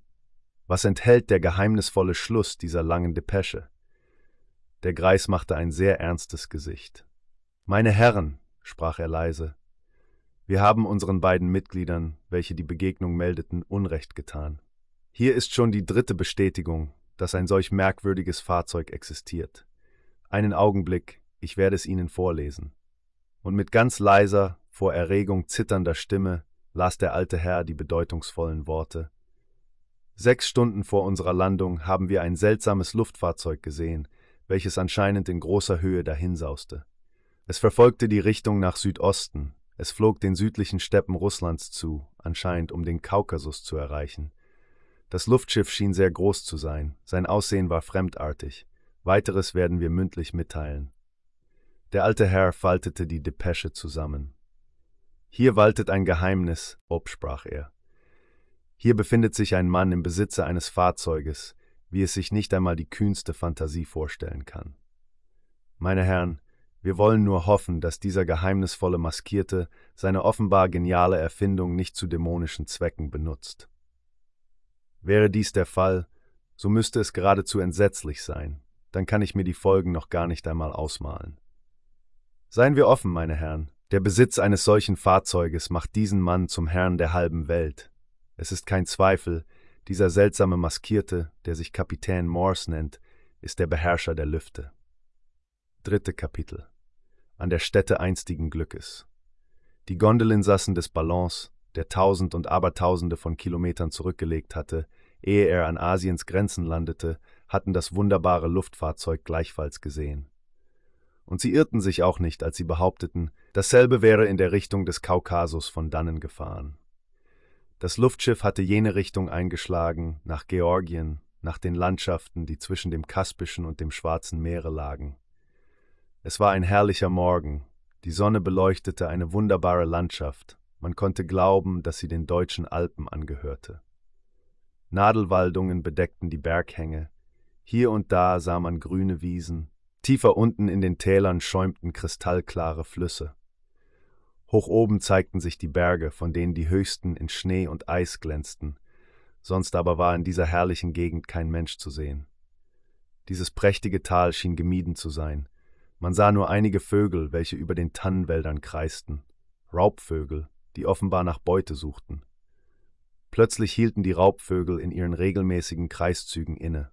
Was enthält der geheimnisvolle Schluss dieser langen Depesche? Der Greis machte ein sehr ernstes Gesicht. Meine Herren, sprach er leise, wir haben unseren beiden Mitgliedern, welche die Begegnung meldeten, Unrecht getan. Hier ist schon die dritte Bestätigung, dass ein solch merkwürdiges Fahrzeug existiert. Einen Augenblick, ich werde es Ihnen vorlesen. Und mit ganz leiser, vor Erregung zitternder Stimme las der alte Herr die bedeutungsvollen Worte. Sechs Stunden vor unserer Landung haben wir ein seltsames Luftfahrzeug gesehen, welches anscheinend in großer Höhe dahinsauste. Es verfolgte die Richtung nach Südosten, es flog den südlichen Steppen Russlands zu, anscheinend um den Kaukasus zu erreichen. Das Luftschiff schien sehr groß zu sein, sein Aussehen war fremdartig. Weiteres werden wir mündlich mitteilen. Der alte Herr faltete die Depesche zusammen. Hier waltet ein Geheimnis, ob, sprach er. Hier befindet sich ein Mann im Besitze eines Fahrzeuges, wie es sich nicht einmal die kühnste Fantasie vorstellen kann. Meine Herren, wir wollen nur hoffen, dass dieser geheimnisvolle Maskierte seine offenbar geniale Erfindung nicht zu dämonischen Zwecken benutzt. Wäre dies der Fall, so müsste es geradezu entsetzlich sein, dann kann ich mir die Folgen noch gar nicht einmal ausmalen. Seien wir offen, meine Herren, der Besitz eines solchen Fahrzeuges macht diesen Mann zum Herrn der halben Welt. Es ist kein Zweifel, dieser seltsame Maskierte, der sich Kapitän Morse nennt, ist der Beherrscher der Lüfte. Dritte Kapitel An der Stätte einstigen Glückes Die Gondelinsassen des Ballons, der tausend und abertausende von Kilometern zurückgelegt hatte, ehe er an Asiens Grenzen landete, hatten das wunderbare Luftfahrzeug gleichfalls gesehen. Und sie irrten sich auch nicht, als sie behaupteten, dasselbe wäre in der Richtung des Kaukasus von dannen gefahren. Das Luftschiff hatte jene Richtung eingeschlagen, nach Georgien, nach den Landschaften, die zwischen dem Kaspischen und dem Schwarzen Meere lagen. Es war ein herrlicher Morgen, die Sonne beleuchtete eine wunderbare Landschaft, man konnte glauben, dass sie den deutschen Alpen angehörte. Nadelwaldungen bedeckten die Berghänge, hier und da sah man grüne Wiesen, tiefer unten in den Tälern schäumten kristallklare Flüsse. Hoch oben zeigten sich die Berge, von denen die höchsten in Schnee und Eis glänzten, sonst aber war in dieser herrlichen Gegend kein Mensch zu sehen. Dieses prächtige Tal schien gemieden zu sein, man sah nur einige Vögel, welche über den Tannenwäldern kreisten, Raubvögel, die offenbar nach Beute suchten. Plötzlich hielten die Raubvögel in ihren regelmäßigen Kreiszügen inne.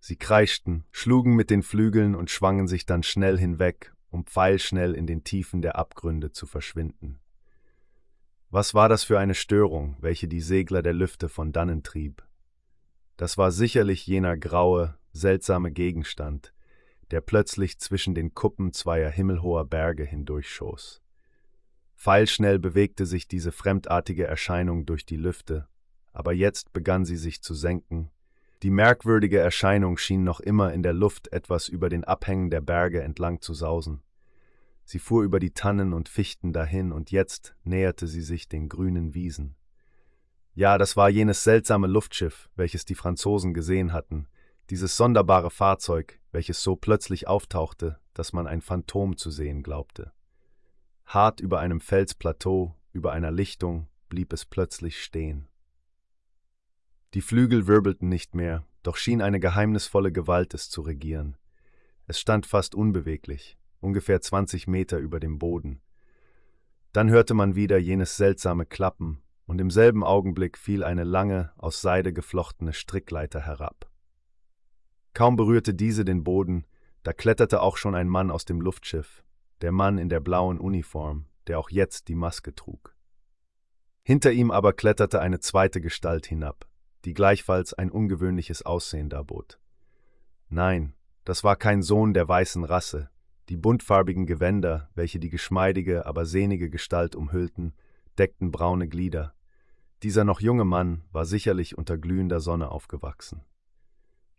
Sie kreischten, schlugen mit den Flügeln und schwangen sich dann schnell hinweg, um pfeilschnell in den Tiefen der Abgründe zu verschwinden. Was war das für eine Störung, welche die Segler der Lüfte von dannen trieb? Das war sicherlich jener graue, seltsame Gegenstand, der plötzlich zwischen den Kuppen zweier himmelhoher Berge hindurchschoss. Pfeilschnell bewegte sich diese fremdartige Erscheinung durch die Lüfte, aber jetzt begann sie sich zu senken. Die merkwürdige Erscheinung schien noch immer in der Luft etwas über den Abhängen der Berge entlang zu sausen. Sie fuhr über die Tannen und Fichten dahin, und jetzt näherte sie sich den grünen Wiesen. Ja, das war jenes seltsame Luftschiff, welches die Franzosen gesehen hatten, dieses sonderbare Fahrzeug, welches so plötzlich auftauchte, dass man ein Phantom zu sehen glaubte. Hart über einem Felsplateau, über einer Lichtung, blieb es plötzlich stehen. Die Flügel wirbelten nicht mehr, doch schien eine geheimnisvolle Gewalt es zu regieren. Es stand fast unbeweglich, ungefähr zwanzig Meter über dem Boden. Dann hörte man wieder jenes seltsame Klappen, und im selben Augenblick fiel eine lange, aus Seide geflochtene Strickleiter herab. Kaum berührte diese den Boden, da kletterte auch schon ein Mann aus dem Luftschiff, der Mann in der blauen Uniform, der auch jetzt die Maske trug. Hinter ihm aber kletterte eine zweite Gestalt hinab, die gleichfalls ein ungewöhnliches Aussehen darbot. Nein, das war kein Sohn der weißen Rasse, die buntfarbigen Gewänder, welche die geschmeidige, aber sehnige Gestalt umhüllten, deckten braune Glieder. Dieser noch junge Mann war sicherlich unter glühender Sonne aufgewachsen.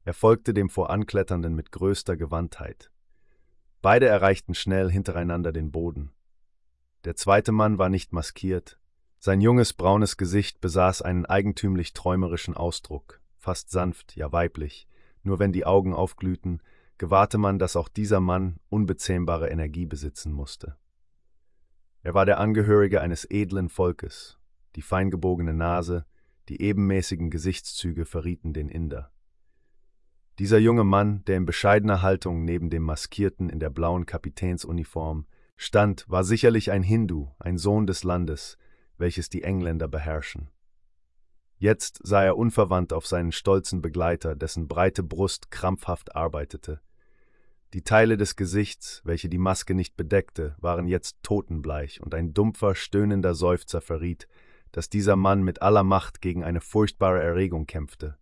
Er folgte dem Vorankletternden mit größter Gewandtheit. Beide erreichten schnell hintereinander den Boden. Der zweite Mann war nicht maskiert. Sein junges, braunes Gesicht besaß einen eigentümlich träumerischen Ausdruck, fast sanft, ja weiblich. Nur wenn die Augen aufglühten, gewahrte man, dass auch dieser Mann unbezähmbare Energie besitzen musste. Er war der Angehörige eines edlen Volkes. Die feingebogene Nase, die ebenmäßigen Gesichtszüge verrieten den Inder. Dieser junge Mann, der in bescheidener Haltung neben dem Maskierten in der blauen Kapitänsuniform stand, war sicherlich ein Hindu, ein Sohn des Landes, welches die Engländer beherrschen. Jetzt sah er unverwandt auf seinen stolzen Begleiter, dessen breite Brust krampfhaft arbeitete. Die Teile des Gesichts, welche die Maske nicht bedeckte, waren jetzt totenbleich, und ein dumpfer, stöhnender Seufzer verriet, dass dieser Mann mit aller Macht gegen eine furchtbare Erregung kämpfte.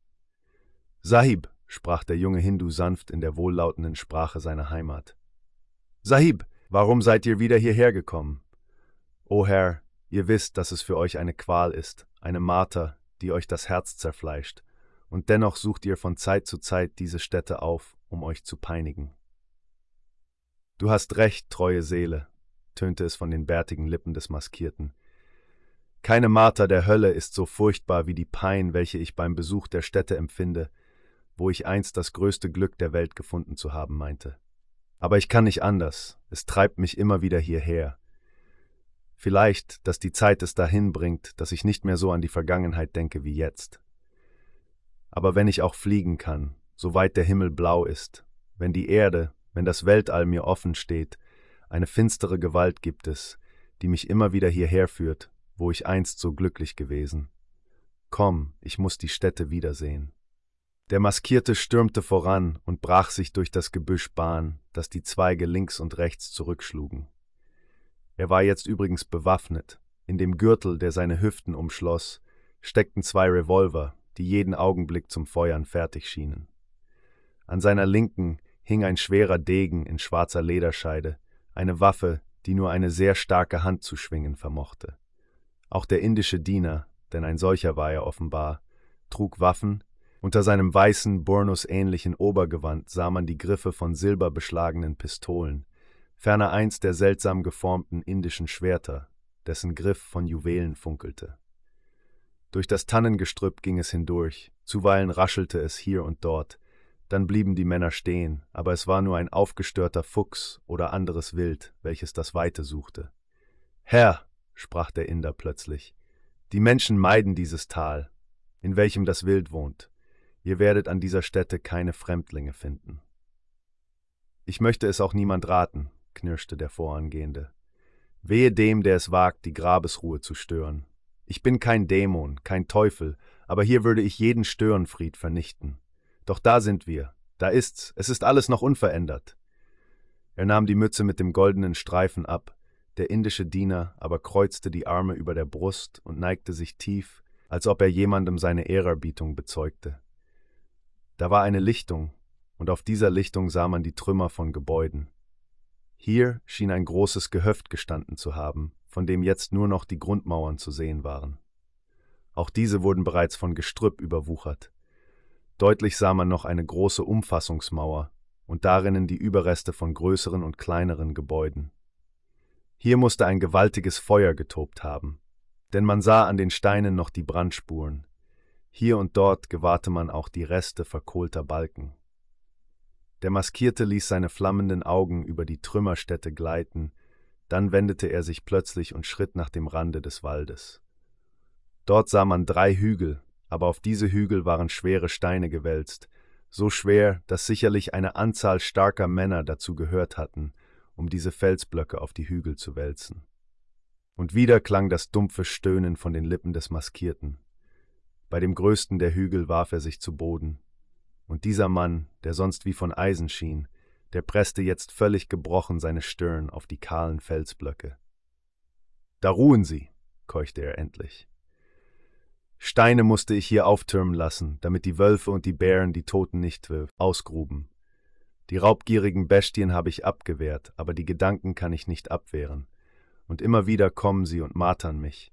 Sahib, sprach der junge Hindu sanft in der wohllautenden Sprache seiner Heimat. Sahib, warum seid ihr wieder hierher gekommen? O Herr, ihr wisst, dass es für euch eine Qual ist, eine Marter, die euch das Herz zerfleischt, und dennoch sucht ihr von Zeit zu Zeit diese Stätte auf, um euch zu peinigen. Du hast recht, treue Seele, tönte es von den bärtigen Lippen des Maskierten. Keine Marter der Hölle ist so furchtbar wie die Pein, welche ich beim Besuch der Stätte empfinde, wo ich einst das größte Glück der Welt gefunden zu haben meinte. Aber ich kann nicht anders, es treibt mich immer wieder hierher. Vielleicht, dass die Zeit es dahin bringt, dass ich nicht mehr so an die Vergangenheit denke wie jetzt. Aber wenn ich auch fliegen kann, soweit der Himmel blau ist, wenn die Erde, wenn das Weltall mir offen steht, eine finstere Gewalt gibt es, die mich immer wieder hierher führt, wo ich einst so glücklich gewesen. Komm, ich muss die Städte wiedersehen. Der Maskierte stürmte voran und brach sich durch das Gebüsch Bahn, das die Zweige links und rechts zurückschlugen. Er war jetzt übrigens bewaffnet. In dem Gürtel, der seine Hüften umschloss, steckten zwei Revolver, die jeden Augenblick zum Feuern fertig schienen. An seiner Linken hing ein schwerer Degen in schwarzer Lederscheide, eine Waffe, die nur eine sehr starke Hand zu schwingen vermochte. Auch der indische Diener, denn ein solcher war er offenbar, trug Waffen, unter seinem weißen, Burnus-ähnlichen Obergewand sah man die Griffe von silberbeschlagenen Pistolen, ferner eins der seltsam geformten indischen Schwerter, dessen Griff von Juwelen funkelte. Durch das Tannengestrüpp ging es hindurch, zuweilen raschelte es hier und dort, dann blieben die Männer stehen, aber es war nur ein aufgestörter Fuchs oder anderes Wild, welches das Weite suchte. Herr, sprach der Inder plötzlich, die Menschen meiden dieses Tal, in welchem das Wild wohnt. Ihr werdet an dieser Stätte keine Fremdlinge finden. Ich möchte es auch niemand raten, knirschte der Vorangehende. Wehe dem, der es wagt, die Grabesruhe zu stören. Ich bin kein Dämon, kein Teufel, aber hier würde ich jeden Störenfried vernichten. Doch da sind wir, da ist's, es ist alles noch unverändert. Er nahm die Mütze mit dem goldenen Streifen ab, der indische Diener aber kreuzte die Arme über der Brust und neigte sich tief, als ob er jemandem seine Ehrerbietung bezeugte. Da war eine Lichtung, und auf dieser Lichtung sah man die Trümmer von Gebäuden. Hier schien ein großes Gehöft gestanden zu haben, von dem jetzt nur noch die Grundmauern zu sehen waren. Auch diese wurden bereits von Gestrüpp überwuchert. Deutlich sah man noch eine große Umfassungsmauer und darinnen die Überreste von größeren und kleineren Gebäuden. Hier musste ein gewaltiges Feuer getobt haben, denn man sah an den Steinen noch die Brandspuren. Hier und dort gewahrte man auch die Reste verkohlter Balken. Der Maskierte ließ seine flammenden Augen über die Trümmerstätte gleiten, dann wendete er sich plötzlich und schritt nach dem Rande des Waldes. Dort sah man drei Hügel, aber auf diese Hügel waren schwere Steine gewälzt, so schwer, dass sicherlich eine Anzahl starker Männer dazu gehört hatten, um diese Felsblöcke auf die Hügel zu wälzen. Und wieder klang das dumpfe Stöhnen von den Lippen des Maskierten. Bei dem größten der Hügel warf er sich zu Boden. Und dieser Mann, der sonst wie von Eisen schien, der presste jetzt völlig gebrochen seine Stirn auf die kahlen Felsblöcke. Da ruhen Sie, keuchte er endlich. Steine musste ich hier auftürmen lassen, damit die Wölfe und die Bären die Toten nicht ausgruben. Die raubgierigen Bestien habe ich abgewehrt, aber die Gedanken kann ich nicht abwehren. Und immer wieder kommen sie und martern mich.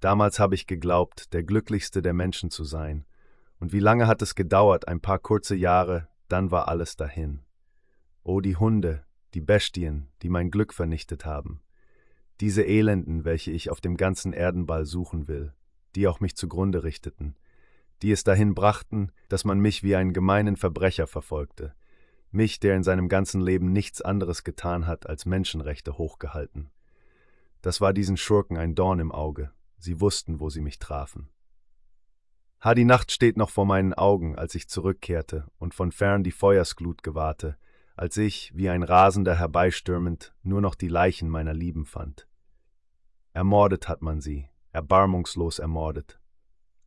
Damals habe ich geglaubt, der glücklichste der Menschen zu sein. Und wie lange hat es gedauert, ein paar kurze Jahre, dann war alles dahin. O die Hunde, die Bestien, die mein Glück vernichtet haben. Diese Elenden, welche ich auf dem ganzen Erdenball suchen will, die auch mich zugrunde richteten, die es dahin brachten, dass man mich wie einen gemeinen Verbrecher verfolgte, mich, der in seinem ganzen Leben nichts anderes getan hat, als Menschenrechte hochgehalten. Das war diesen Schurken ein Dorn im Auge, sie wussten, wo sie mich trafen. Ha, die Nacht steht noch vor meinen Augen, als ich zurückkehrte und von fern die Feuersglut gewahrte, als ich, wie ein Rasender herbeistürmend, nur noch die Leichen meiner Lieben fand. Ermordet hat man sie, erbarmungslos ermordet.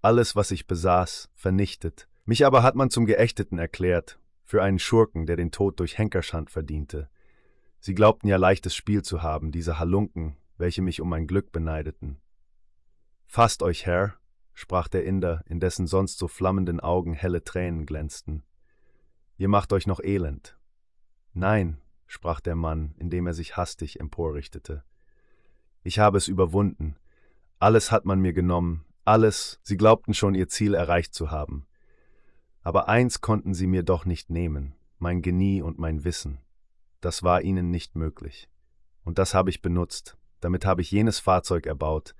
Alles, was ich besaß, vernichtet. Mich aber hat man zum Geächteten erklärt, für einen Schurken, der den Tod durch Henkerschand verdiente. Sie glaubten ja leichtes Spiel zu haben, diese Halunken, welche mich um mein Glück beneideten. Fasst euch, Herr, sprach der Inder, in dessen sonst so flammenden Augen helle Tränen glänzten. Ihr macht euch noch elend. Nein, sprach der Mann, indem er sich hastig emporrichtete. Ich habe es überwunden. Alles hat man mir genommen, alles, sie glaubten schon ihr Ziel erreicht zu haben. Aber eins konnten sie mir doch nicht nehmen, mein Genie und mein Wissen. Das war ihnen nicht möglich. Und das habe ich benutzt, damit habe ich jenes Fahrzeug erbaut,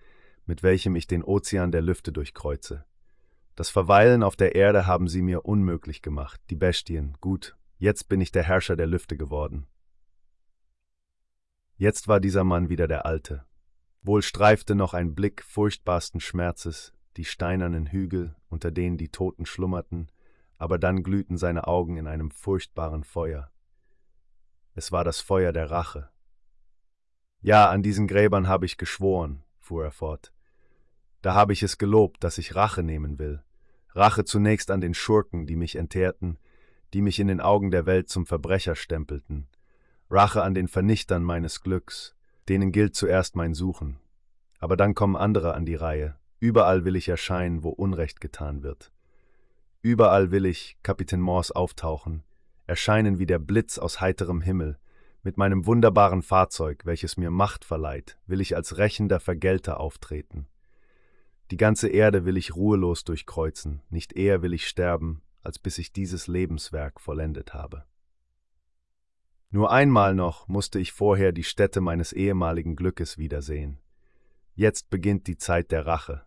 mit welchem ich den Ozean der Lüfte durchkreuze. Das Verweilen auf der Erde haben sie mir unmöglich gemacht, die Bestien, gut, Jetzt bin ich der Herrscher der Lüfte geworden. Jetzt war dieser Mann wieder der Alte. Wohl streifte noch ein Blick furchtbarsten Schmerzes die steinernen Hügel, unter denen die Toten schlummerten, aber dann glühten seine Augen in einem furchtbaren Feuer. Es war das Feuer der Rache. Ja, an diesen Gräbern habe ich geschworen, fuhr er fort. Da habe ich es gelobt, dass ich Rache nehmen will. Rache zunächst an den Schurken, die mich entehrten, die mich in den Augen der Welt zum Verbrecher stempelten, Rache an den Vernichtern meines Glücks, Denen gilt zuerst mein Suchen. Aber dann kommen andere an die Reihe. Überall will ich erscheinen, wo Unrecht getan wird. Überall will ich, Kapitän Morse, auftauchen, erscheinen wie der Blitz aus heiterem Himmel. Mit meinem wunderbaren Fahrzeug, welches mir Macht verleiht, will ich als rächender Vergelter auftreten. Die ganze Erde will ich ruhelos durchkreuzen, nicht eher will ich sterben, als bis ich dieses Lebenswerk vollendet habe. Nur einmal noch musste ich vorher die Stätte meines ehemaligen Glückes wiedersehen. Jetzt beginnt die Zeit der Rache.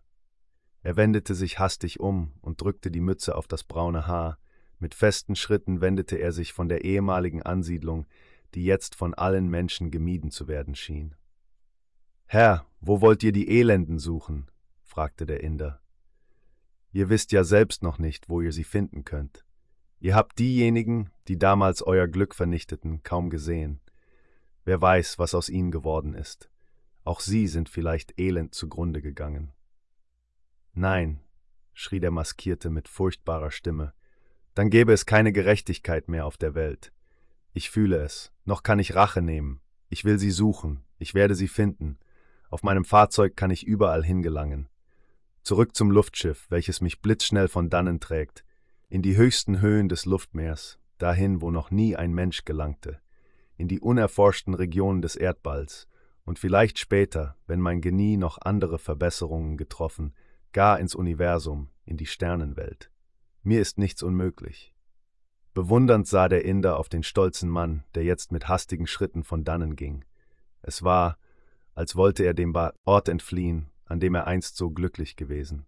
Er wendete sich hastig um und drückte die Mütze auf das braune Haar. Mit festen Schritten wendete er sich von der ehemaligen Ansiedlung, die jetzt von allen Menschen gemieden zu werden schien. Herr, wo wollt ihr die Elenden suchen? fragte der Inder. Ihr wisst ja selbst noch nicht, wo ihr sie finden könnt. Ihr habt diejenigen, die damals euer Glück vernichteten, kaum gesehen. Wer weiß, was aus ihnen geworden ist. Auch sie sind vielleicht elend zugrunde gegangen. Nein, schrie der Maskierte mit furchtbarer Stimme, dann gäbe es keine Gerechtigkeit mehr auf der Welt. Ich fühle es, noch kann ich Rache nehmen. Ich will sie suchen, ich werde sie finden. Auf meinem Fahrzeug kann ich überall hingelangen. Zurück zum Luftschiff, welches mich blitzschnell von dannen trägt, in die höchsten Höhen des Luftmeers, dahin, wo noch nie ein Mensch gelangte, in die unerforschten Regionen des Erdballs und vielleicht später, wenn mein Genie noch andere Verbesserungen getroffen, gar ins Universum, in die Sternenwelt. Mir ist nichts unmöglich. Bewundernd sah der Inder auf den stolzen Mann, der jetzt mit hastigen Schritten von dannen ging. Es war, als wollte er dem Ort entfliehen, an dem er einst so glücklich gewesen.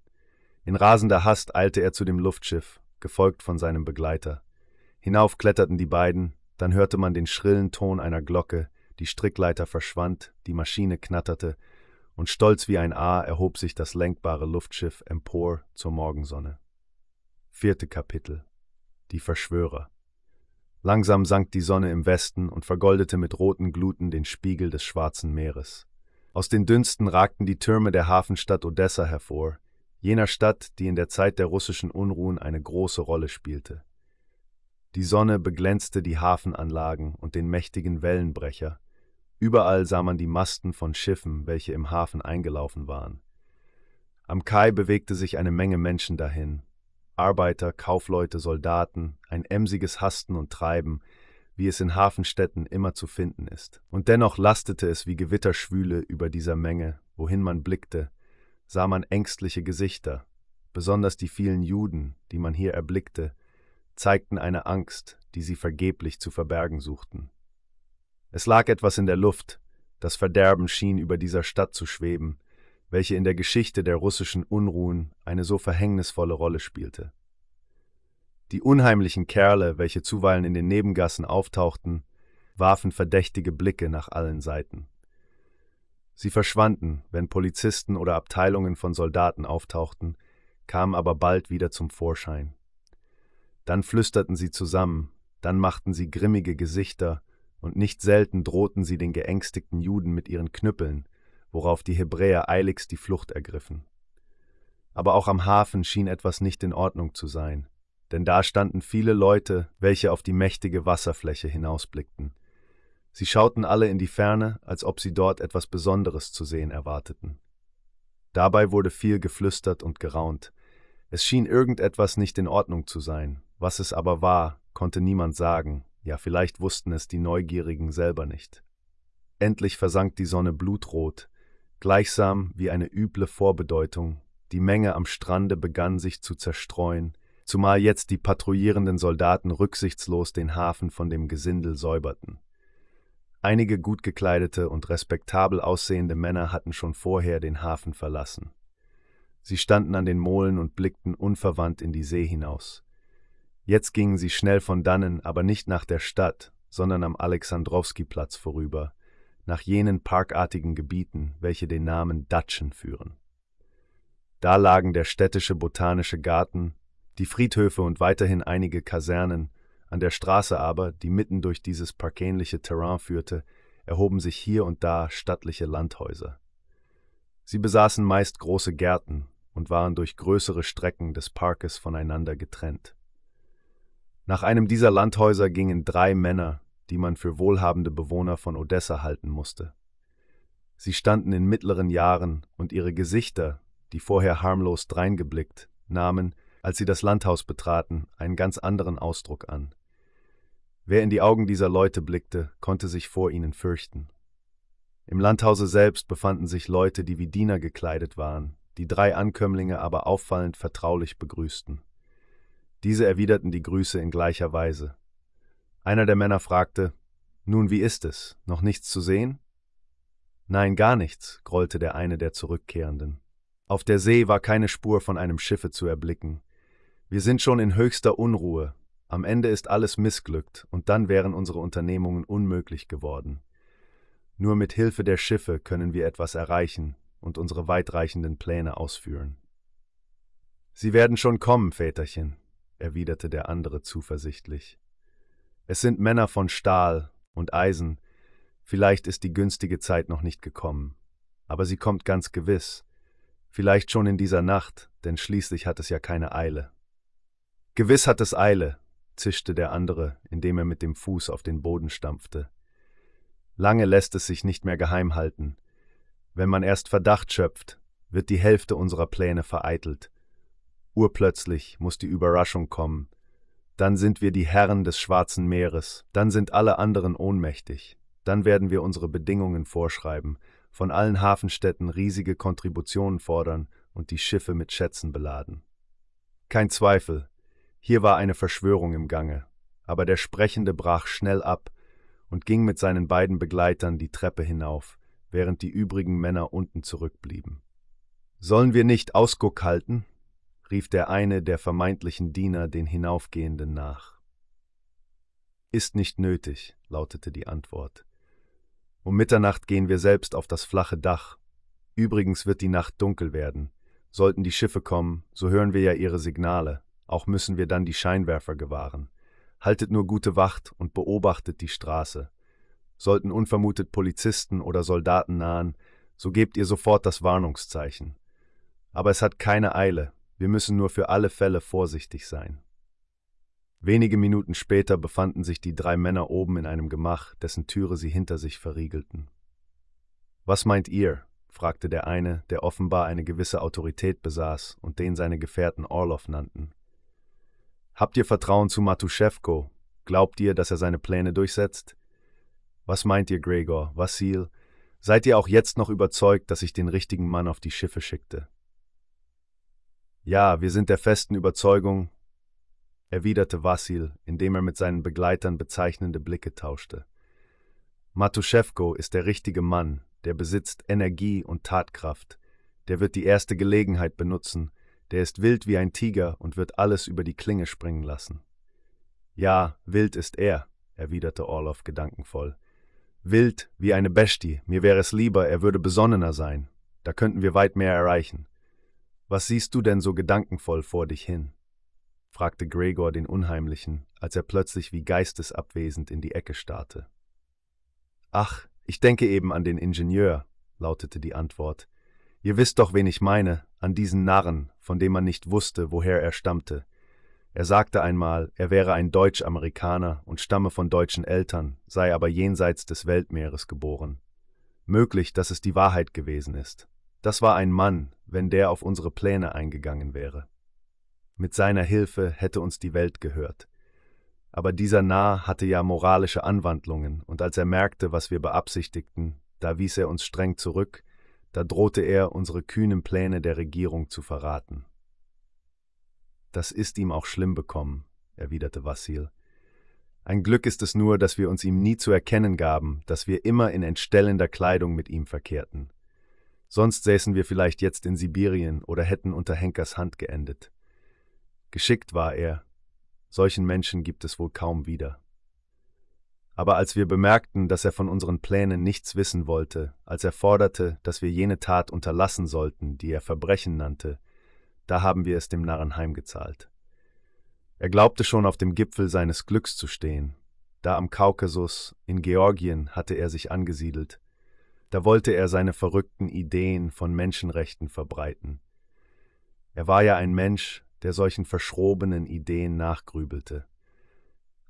In rasender Hast eilte er zu dem Luftschiff, gefolgt von seinem Begleiter. Hinauf kletterten die beiden, dann hörte man den schrillen Ton einer Glocke, die Strickleiter verschwand, die Maschine knatterte, und stolz wie ein A erhob sich das lenkbare Luftschiff empor zur Morgensonne. Vierte Kapitel Die Verschwörer Langsam sank die Sonne im Westen und vergoldete mit roten Gluten den Spiegel des Schwarzen Meeres. Aus den Dünsten ragten die Türme der Hafenstadt Odessa hervor, jener Stadt, die in der Zeit der russischen Unruhen eine große Rolle spielte. Die Sonne beglänzte die Hafenanlagen und den mächtigen Wellenbrecher, Überall sah man die Masten von Schiffen, welche im Hafen eingelaufen waren. Am Kai bewegte sich eine Menge Menschen dahin. Arbeiter, Kaufleute, Soldaten, ein emsiges Hasten und Treiben, wie es in Hafenstädten immer zu finden ist. Und dennoch lastete es wie Gewitterschwüle über dieser Menge, wohin man blickte, sah man ängstliche Gesichter, besonders die vielen Juden, die man hier erblickte, zeigten eine Angst, die sie vergeblich zu verbergen suchten. Es lag etwas in der Luft, das Verderben schien über dieser Stadt zu schweben, welche in der Geschichte der russischen Unruhen eine so verhängnisvolle Rolle spielte. Die unheimlichen Kerle, welche zuweilen in den Nebengassen auftauchten, warfen verdächtige Blicke nach allen Seiten. Sie verschwanden, wenn Polizisten oder Abteilungen von Soldaten auftauchten, kamen aber bald wieder zum Vorschein. Dann flüsterten sie zusammen, dann machten sie grimmige Gesichter und nicht selten drohten sie den geängstigten Juden mit ihren Knüppeln, worauf die Hebräer eiligst die Flucht ergriffen. Aber auch am Hafen schien etwas nicht in Ordnung zu sein, denn da standen viele Leute, welche auf die mächtige Wasserfläche hinausblickten. Sie schauten alle in die Ferne, als ob sie dort etwas Besonderes zu sehen erwarteten. Dabei wurde viel geflüstert und geraunt. Es schien irgendetwas nicht in Ordnung zu sein, was es aber war, konnte niemand sagen, ja, vielleicht wussten es die Neugierigen selber nicht. Endlich versank die Sonne blutrot, gleichsam wie eine üble Vorbedeutung. Die Menge am Strande begann sich zu zerstreuen, zumal jetzt die patrouillierenden Soldaten rücksichtslos den Hafen von dem Gesindel säuberten. Einige gut gekleidete und respektabel aussehende Männer hatten schon vorher den Hafen verlassen. Sie standen an den Molen und blickten unverwandt in die See hinaus. Jetzt gingen sie schnell von dannen, aber nicht nach der Stadt, sondern am Alexandrowski-Platz vorüber, nach jenen parkartigen Gebieten, welche den Namen Datschen führen. Da lagen der städtische botanische Garten, die Friedhöfe und weiterhin einige Kasernen, an der Straße aber, die mitten durch dieses parkähnliche Terrain führte, erhoben sich hier und da stattliche Landhäuser. Sie besaßen meist große Gärten und waren durch größere Strecken des Parkes voneinander getrennt. Nach einem dieser Landhäuser gingen drei Männer, die man für wohlhabende Bewohner von Odessa halten musste. Sie standen in mittleren Jahren und ihre Gesichter, die vorher harmlos dreingeblickt, nahmen, als sie das Landhaus betraten, einen ganz anderen Ausdruck an. Wer in die Augen dieser Leute blickte, konnte sich vor ihnen fürchten. Im Landhause selbst befanden sich Leute, die wie Diener gekleidet waren, die drei Ankömmlinge aber auffallend vertraulich begrüßten. Diese erwiderten die Grüße in gleicher Weise. Einer der Männer fragte, Nun, wie ist es? Noch nichts zu sehen? Nein, gar nichts, grollte der eine der Zurückkehrenden. Auf der See war keine Spur von einem Schiffe zu erblicken. Wir sind schon in höchster Unruhe. Am Ende ist alles missglückt, und dann wären unsere Unternehmungen unmöglich geworden. Nur mit Hilfe der Schiffe können wir etwas erreichen und unsere weitreichenden Pläne ausführen. Sie werden schon kommen, Väterchen, erwiderte der andere zuversichtlich. Es sind Männer von Stahl und Eisen, vielleicht ist die günstige Zeit noch nicht gekommen, aber sie kommt ganz gewiss, vielleicht schon in dieser Nacht, denn schließlich hat es ja keine Eile. Gewiss hat es Eile, zischte der andere, indem er mit dem Fuß auf den Boden stampfte. Lange lässt es sich nicht mehr geheim halten. Wenn man erst Verdacht schöpft, wird die Hälfte unserer Pläne vereitelt. Urplötzlich muss die Überraschung kommen. Dann sind wir die Herren des Schwarzen Meeres, dann sind alle anderen ohnmächtig. Dann werden wir unsere Bedingungen vorschreiben, von allen Hafenstädten riesige Kontributionen fordern und die Schiffe mit Schätzen beladen. Kein Zweifel, hier war eine Verschwörung im Gange, aber der Sprechende brach schnell ab und ging mit seinen beiden Begleitern die Treppe hinauf, während die übrigen Männer unten zurückblieben. Sollen wir nicht Ausguck halten? Rief der eine der vermeintlichen Diener den Hinaufgehenden nach. Ist nicht nötig, lautete die Antwort. Um Mitternacht gehen wir selbst auf das flache Dach. Übrigens wird die Nacht dunkel werden. Sollten die Schiffe kommen, so hören wir ja ihre Signale, auch müssen wir dann die Scheinwerfer gewahren. Haltet nur gute Wacht und beobachtet die Straße. Sollten unvermutet Polizisten oder Soldaten nahen, so gebt ihr sofort das Warnungszeichen. Aber es hat keine Eile, wir müssen nur für alle Fälle vorsichtig sein. Wenige Minuten später befanden sich die drei Männer oben in einem Gemach, dessen Türe sie hinter sich verriegelten. Was meint ihr? fragte der eine, der offenbar eine gewisse Autorität besaß und den seine Gefährten Orlov nannten. Habt ihr Vertrauen zu Matuschewko? Glaubt ihr, dass er seine Pläne durchsetzt? Was meint ihr, Gregor, Vassil? Seid ihr auch jetzt noch überzeugt, dass ich den richtigen Mann auf die Schiffe schickte? Ja, wir sind der festen Überzeugung, erwiderte Vassil, indem er mit seinen Begleitern bezeichnende Blicke tauschte. Matuschewko ist der richtige Mann, der besitzt Energie und Tatkraft, der wird die erste Gelegenheit benutzen, der ist wild wie ein Tiger und wird alles über die Klinge springen lassen. Ja, wild ist er, erwiderte Orloff gedankenvoll. Wild wie eine Bestie, mir wäre es lieber, er würde besonnener sein, da könnten wir weit mehr erreichen. Was siehst du denn so gedankenvoll vor dich hin? fragte Gregor den Unheimlichen, als er plötzlich wie geistesabwesend in die Ecke starrte. Ach, ich denke eben an den Ingenieur, lautete die Antwort. Ihr wisst doch, wen ich meine, an diesen Narren, von dem man nicht wusste, woher er stammte. Er sagte einmal, er wäre ein Deutsch-Amerikaner und stamme von deutschen Eltern, sei aber jenseits des Weltmeeres geboren. Möglich, dass es die Wahrheit gewesen ist. Das war ein Mann, wenn der auf unsere Pläne eingegangen wäre. Mit seiner Hilfe hätte uns die Welt gehört. Aber dieser Narr hatte ja moralische Anwandlungen, und als er merkte, was wir beabsichtigten, da wies er uns streng zurück, da drohte er, unsere kühnen Pläne der Regierung zu verraten. Das ist ihm auch schlimm bekommen, erwiderte Vassil. Ein Glück ist es nur, dass wir uns ihm nie zu erkennen gaben, dass wir immer in entstellender Kleidung mit ihm verkehrten. Sonst säßen wir vielleicht jetzt in Sibirien oder hätten unter Henkers Hand geendet. Geschickt war er. Solchen Menschen gibt es wohl kaum wieder. Aber als wir bemerkten, dass er von unseren Plänen nichts wissen wollte, als er forderte, dass wir jene Tat unterlassen sollten, die er Verbrechen nannte, da haben wir es dem Narren heimgezahlt. Er glaubte schon auf dem Gipfel seines Glücks zu stehen. Da am Kaukasus, in Georgien, hatte er sich angesiedelt. Da wollte er seine verrückten Ideen von Menschenrechten verbreiten. Er war ja ein Mensch, der solchen verschrobenen Ideen nachgrübelte.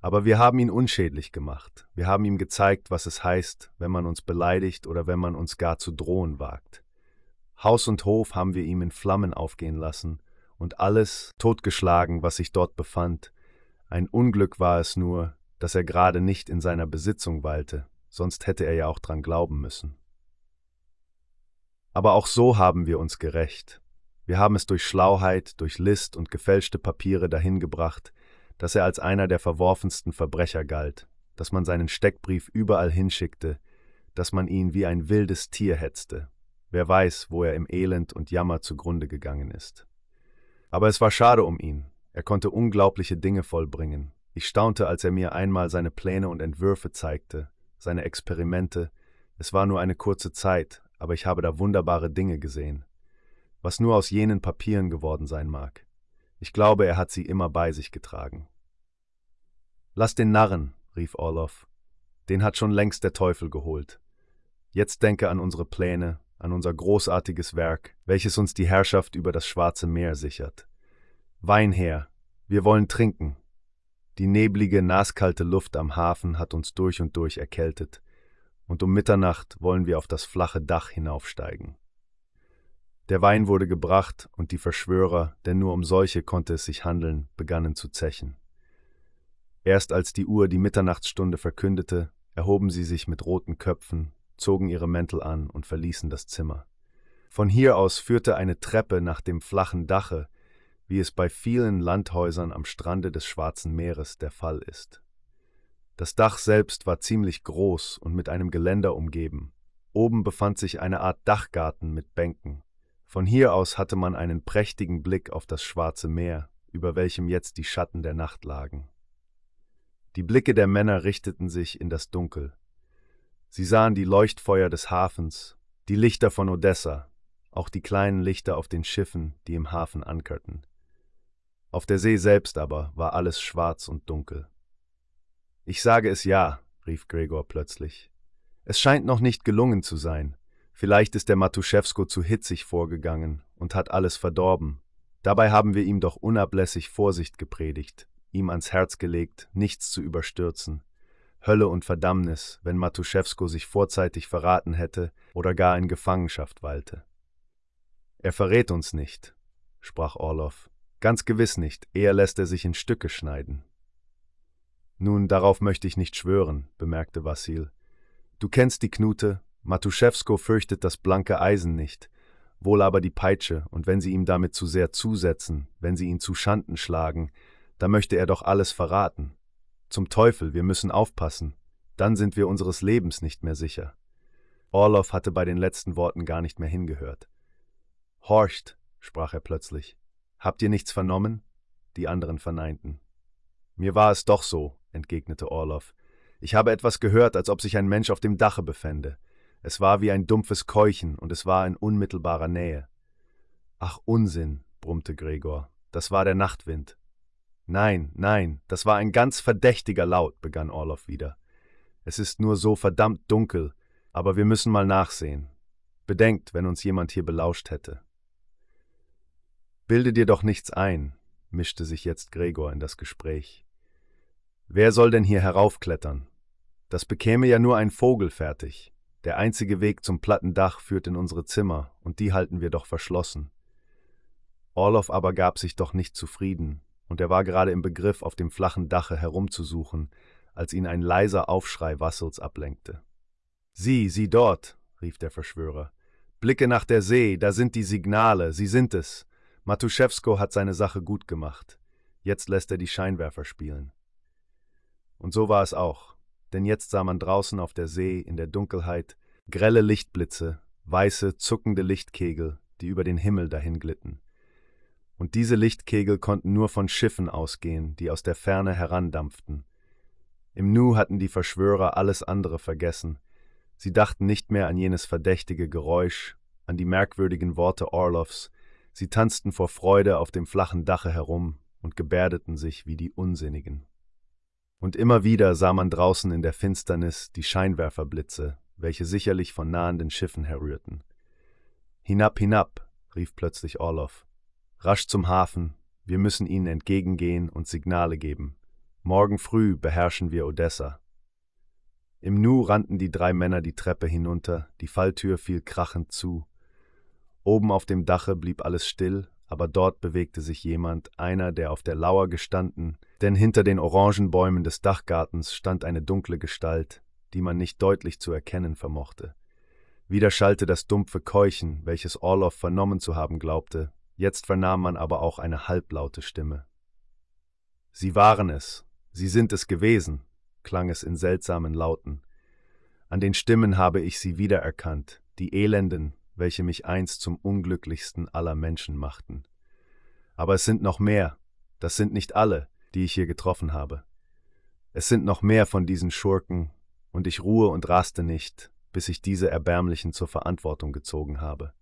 Aber wir haben ihn unschädlich gemacht. Wir haben ihm gezeigt, was es heißt, wenn man uns beleidigt oder wenn man uns gar zu drohen wagt. Haus und Hof haben wir ihm in Flammen aufgehen lassen und alles totgeschlagen, was sich dort befand. Ein Unglück war es nur, dass er gerade nicht in seiner Besitzung weilte, sonst hätte er ja auch dran glauben müssen. Aber auch so haben wir uns gerecht. Wir haben es durch Schlauheit, durch List und gefälschte Papiere dahin gebracht, dass er als einer der verworfensten Verbrecher galt, dass man seinen Steckbrief überall hinschickte, dass man ihn wie ein wildes Tier hetzte. Wer weiß, wo er im Elend und Jammer zugrunde gegangen ist. Aber es war schade um ihn. Er konnte unglaubliche Dinge vollbringen. Ich staunte, als er mir einmal seine Pläne und Entwürfe zeigte, seine Experimente. Es war nur eine kurze Zeit, aber ich habe da wunderbare Dinge gesehen. Was nur aus jenen Papieren geworden sein mag. Ich glaube, er hat sie immer bei sich getragen. Lass den Narren, rief Orloff. Den hat schon längst der Teufel geholt. Jetzt denke an unsere Pläne, an unser großartiges Werk, welches uns die Herrschaft über das Schwarze Meer sichert. Wein her, wir wollen trinken. Die neblige, naskalte Luft am Hafen hat uns durch und durch erkältet, und um Mitternacht wollen wir auf das flache Dach hinaufsteigen. Der Wein wurde gebracht, und die Verschwörer, denn nur um solche konnte es sich handeln, begannen zu zechen. Erst als die Uhr die Mitternachtsstunde verkündete, erhoben sie sich mit roten Köpfen, zogen ihre Mäntel an und verließen das Zimmer. Von hier aus führte eine Treppe nach dem flachen Dache, wie es bei vielen Landhäusern am Strande des Schwarzen Meeres der Fall ist. Das Dach selbst war ziemlich groß und mit einem Geländer umgeben. Oben befand sich eine Art Dachgarten mit Bänken. Von hier aus hatte man einen prächtigen Blick auf das Schwarze Meer, über welchem jetzt die Schatten der Nacht lagen. Die Blicke der Männer richteten sich in das Dunkel. Sie sahen die Leuchtfeuer des Hafens, die Lichter von Odessa, auch die kleinen Lichter auf den Schiffen, die im Hafen ankerten. Auf der See selbst aber war alles schwarz und dunkel. Ich sage es ja, rief Gregor plötzlich. Es scheint noch nicht gelungen zu sein. Vielleicht ist der Matuschewsko zu hitzig vorgegangen und hat alles verdorben. Dabei haben wir ihm doch unablässig Vorsicht gepredigt, ihm ans Herz gelegt, nichts zu überstürzen. Hölle und Verdammnis, wenn Matuschewsko sich vorzeitig verraten hätte oder gar in Gefangenschaft weilte. Er verrät uns nicht, sprach Orloff. Ganz gewiss nicht, eher lässt er sich in Stücke schneiden. Nun, darauf möchte ich nicht schwören, bemerkte Vassil. Du kennst die Knute, Matuschewsko fürchtet das blanke Eisen nicht, wohl aber die Peitsche, und wenn sie ihm damit zu sehr zusetzen, wenn sie ihn zu Schanden schlagen, da möchte er doch alles verraten. Zum Teufel, wir müssen aufpassen, dann sind wir unseres Lebens nicht mehr sicher. Orloff hatte bei den letzten Worten gar nicht mehr hingehört. Horcht, sprach er plötzlich. Habt ihr nichts vernommen? Die anderen verneinten. Mir war es doch so, entgegnete Orloff. Ich habe etwas gehört, als ob sich ein Mensch auf dem Dache befände. Es war wie ein dumpfes Keuchen und es war in unmittelbarer Nähe. Ach Unsinn, brummte Gregor, das war der Nachtwind. Nein, nein, das war ein ganz verdächtiger Laut, begann Orloff wieder. Es ist nur so verdammt dunkel, aber wir müssen mal nachsehen. Bedenkt, wenn uns jemand hier belauscht hätte. Bilde dir doch nichts ein, mischte sich jetzt Gregor in das Gespräch. Wer soll denn hier heraufklettern? Das bekäme ja nur ein Vogel fertig. Der einzige Weg zum platten Dach führt in unsere Zimmer, und die halten wir doch verschlossen. Orloff aber gab sich doch nicht zufrieden, und er war gerade im Begriff, auf dem flachen Dache herumzusuchen, als ihn ein leiser Aufschrei Wassels ablenkte. Sieh, sieh dort, rief der Verschwörer. Blicke nach der See, da sind die Signale, sie sind es. Matuschewsko hat seine Sache gut gemacht. Jetzt lässt er die Scheinwerfer spielen. Und so war es auch denn jetzt sah man draußen auf der See in der Dunkelheit grelle Lichtblitze, weiße, zuckende Lichtkegel, die über den Himmel dahin glitten. Und diese Lichtkegel konnten nur von Schiffen ausgehen, die aus der Ferne herandampften. Im Nu hatten die Verschwörer alles andere vergessen. Sie dachten nicht mehr an jenes verdächtige Geräusch, an die merkwürdigen Worte Orloffs, sie tanzten vor Freude auf dem flachen Dache herum und gebärdeten sich wie die Unsinnigen. Und immer wieder sah man draußen in der Finsternis die Scheinwerferblitze, welche sicherlich von nahenden Schiffen herrührten. Hinab, hinab, rief plötzlich Orloff. Rasch zum Hafen, wir müssen ihnen entgegengehen und Signale geben. Morgen früh beherrschen wir Odessa. Im Nu rannten die drei Männer die Treppe hinunter, die Falltür fiel krachend zu. Oben auf dem Dache blieb alles still, aber dort bewegte sich jemand, einer, der auf der Lauer gestanden, denn hinter den Orangenbäumen des Dachgartens stand eine dunkle Gestalt, die man nicht deutlich zu erkennen vermochte. Wieder schallte das dumpfe Keuchen, welches Orloff vernommen zu haben glaubte, jetzt vernahm man aber auch eine halblaute Stimme. Sie waren es, sie sind es gewesen, klang es in seltsamen Lauten. An den Stimmen habe ich sie wiedererkannt, die Elenden, welche mich einst zum unglücklichsten aller Menschen machten. Aber es sind noch mehr, das sind nicht alle, die ich hier getroffen habe. Es sind noch mehr von diesen Schurken, und ich ruhe und raste nicht, bis ich diese Erbärmlichen zur Verantwortung gezogen habe.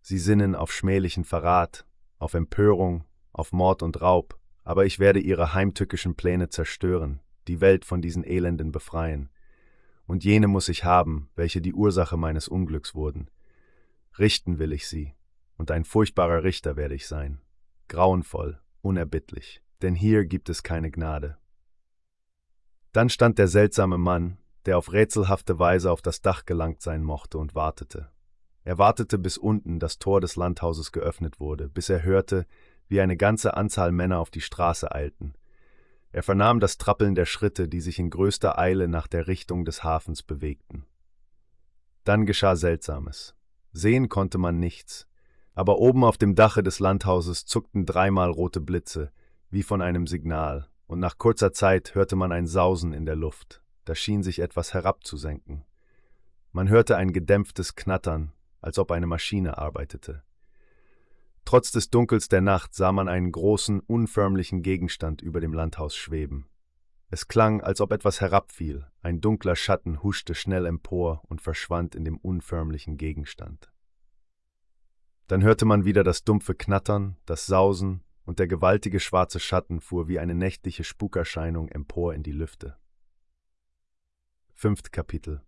Sie sinnen auf schmählichen Verrat, auf Empörung, auf Mord und Raub, aber ich werde ihre heimtückischen Pläne zerstören, die Welt von diesen Elenden befreien. Und jene muss ich haben, welche die Ursache meines Unglücks wurden. Richten will ich sie, und ein furchtbarer Richter werde ich sein, grauenvoll, unerbittlich, denn hier gibt es keine Gnade. Dann stand der seltsame Mann, der auf rätselhafte Weise auf das Dach gelangt sein mochte, und wartete. Er wartete, bis unten das Tor des Landhauses geöffnet wurde, bis er hörte, wie eine ganze Anzahl Männer auf die Straße eilten. Er vernahm das Trappeln der Schritte, die sich in größter Eile nach der Richtung des Hafens bewegten. Dann geschah Seltsames. Sehen konnte man nichts, aber oben auf dem Dache des Landhauses zuckten dreimal rote Blitze, wie von einem Signal, und nach kurzer Zeit hörte man ein Sausen in der Luft, da schien sich etwas herabzusenken. Man hörte ein gedämpftes Knattern, als ob eine Maschine arbeitete. Trotz des Dunkels der Nacht sah man einen großen, unförmlichen Gegenstand über dem Landhaus schweben. Es klang, als ob etwas herabfiel, ein dunkler Schatten huschte schnell empor und verschwand in dem unförmlichen Gegenstand. Dann hörte man wieder das dumpfe Knattern, das Sausen, und der gewaltige schwarze Schatten fuhr wie eine nächtliche Spukerscheinung empor in die Lüfte. Fünft Kapitel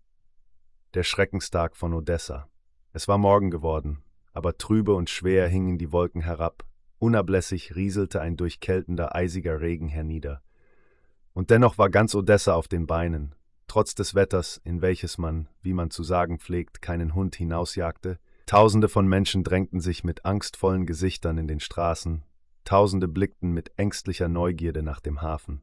Der Schreckenstag von Odessa. Es war Morgen geworden, aber trübe und schwer hingen die Wolken herab, unablässig rieselte ein durchkältender, eisiger Regen hernieder. Und dennoch war ganz Odessa auf den Beinen, trotz des Wetters, in welches man, wie man zu sagen pflegt, keinen Hund hinausjagte, Tausende von Menschen drängten sich mit angstvollen Gesichtern in den Straßen, Tausende blickten mit ängstlicher Neugierde nach dem Hafen.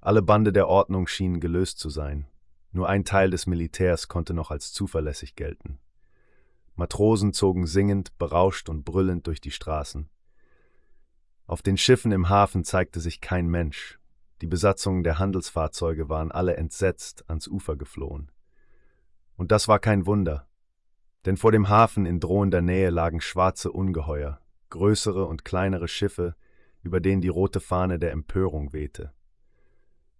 Alle Bande der Ordnung schienen gelöst zu sein, nur ein Teil des Militärs konnte noch als zuverlässig gelten. Matrosen zogen singend, berauscht und brüllend durch die Straßen. Auf den Schiffen im Hafen zeigte sich kein Mensch. Die Besatzungen der Handelsfahrzeuge waren alle entsetzt ans Ufer geflohen. Und das war kein Wunder, denn vor dem Hafen in drohender Nähe lagen schwarze Ungeheuer, größere und kleinere Schiffe, über denen die rote Fahne der Empörung wehte.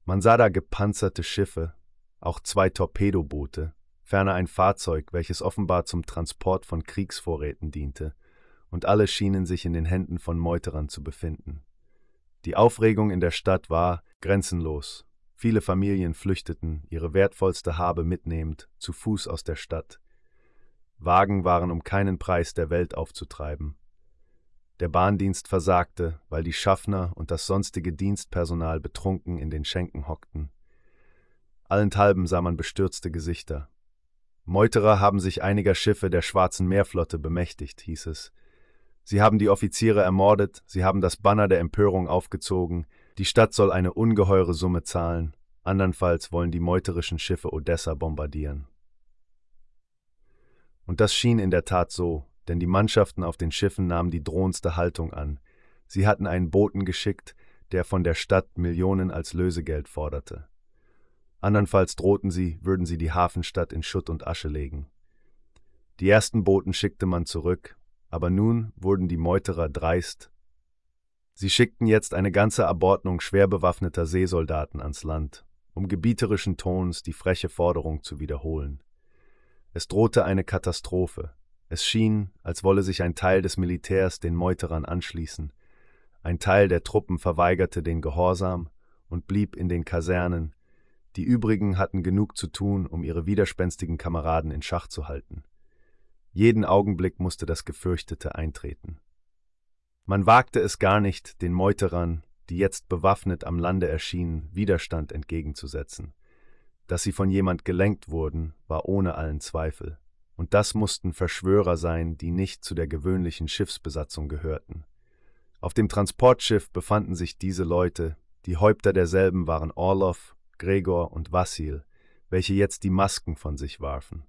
Man sah da gepanzerte Schiffe, auch zwei Torpedoboote, ferner ein Fahrzeug, welches offenbar zum Transport von Kriegsvorräten diente, und alle schienen sich in den Händen von Meuterern zu befinden. Die Aufregung in der Stadt war grenzenlos. Viele Familien flüchteten, ihre wertvollste Habe mitnehmend, zu Fuß aus der Stadt. Wagen waren um keinen Preis der Welt aufzutreiben. Der Bahndienst versagte, weil die Schaffner und das sonstige Dienstpersonal betrunken in den Schenken hockten. Allenthalben sah man bestürzte Gesichter. Meuterer haben sich einiger Schiffe der Schwarzen Meerflotte bemächtigt, hieß es. Sie haben die Offiziere ermordet, sie haben das Banner der Empörung aufgezogen, die Stadt soll eine ungeheure Summe zahlen, andernfalls wollen die meuterischen Schiffe Odessa bombardieren. Und das schien in der Tat so, denn die Mannschaften auf den Schiffen nahmen die drohendste Haltung an. Sie hatten einen Boten geschickt, der von der Stadt Millionen als Lösegeld forderte. Andernfalls drohten sie, würden sie die Hafenstadt in Schutt und Asche legen. Die ersten Booten schickte man zurück, aber nun wurden die Meuterer dreist. Sie schickten jetzt eine ganze Abordnung schwer bewaffneter Seesoldaten ans Land, um gebieterischen Tons die freche Forderung zu wiederholen. Es drohte eine Katastrophe. Es schien, als wolle sich ein Teil des Militärs den Meuterern anschließen. Ein Teil der Truppen verweigerte den Gehorsam und blieb in den Kasernen, die übrigen hatten genug zu tun, um ihre widerspenstigen Kameraden in Schach zu halten. Jeden Augenblick musste das Gefürchtete eintreten. Man wagte es gar nicht, den Meuterern, die jetzt bewaffnet am Lande erschienen, Widerstand entgegenzusetzen. Dass sie von jemand gelenkt wurden, war ohne allen Zweifel. Und das mussten Verschwörer sein, die nicht zu der gewöhnlichen Schiffsbesatzung gehörten. Auf dem Transportschiff befanden sich diese Leute, die Häupter derselben waren Orlov, Gregor und Vassil, welche jetzt die Masken von sich warfen.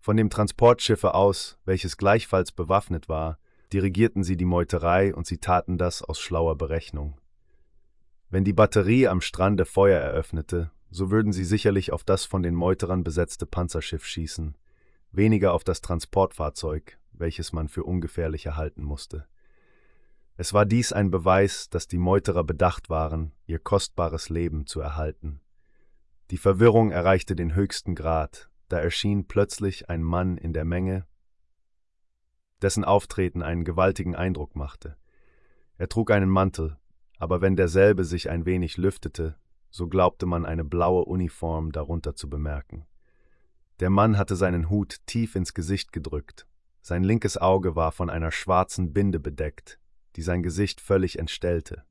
Von dem Transportschiffe aus, welches gleichfalls bewaffnet war, dirigierten sie die Meuterei und sie taten das aus schlauer Berechnung. Wenn die Batterie am Strande Feuer eröffnete, so würden sie sicherlich auf das von den Meuterern besetzte Panzerschiff schießen, weniger auf das Transportfahrzeug, welches man für ungefährlicher halten musste. Es war dies ein Beweis, dass die Meuterer bedacht waren, ihr kostbares Leben zu erhalten. Die Verwirrung erreichte den höchsten Grad, da erschien plötzlich ein Mann in der Menge, dessen Auftreten einen gewaltigen Eindruck machte. Er trug einen Mantel, aber wenn derselbe sich ein wenig lüftete, so glaubte man eine blaue Uniform darunter zu bemerken. Der Mann hatte seinen Hut tief ins Gesicht gedrückt, sein linkes Auge war von einer schwarzen Binde bedeckt, die sein Gesicht völlig entstellte.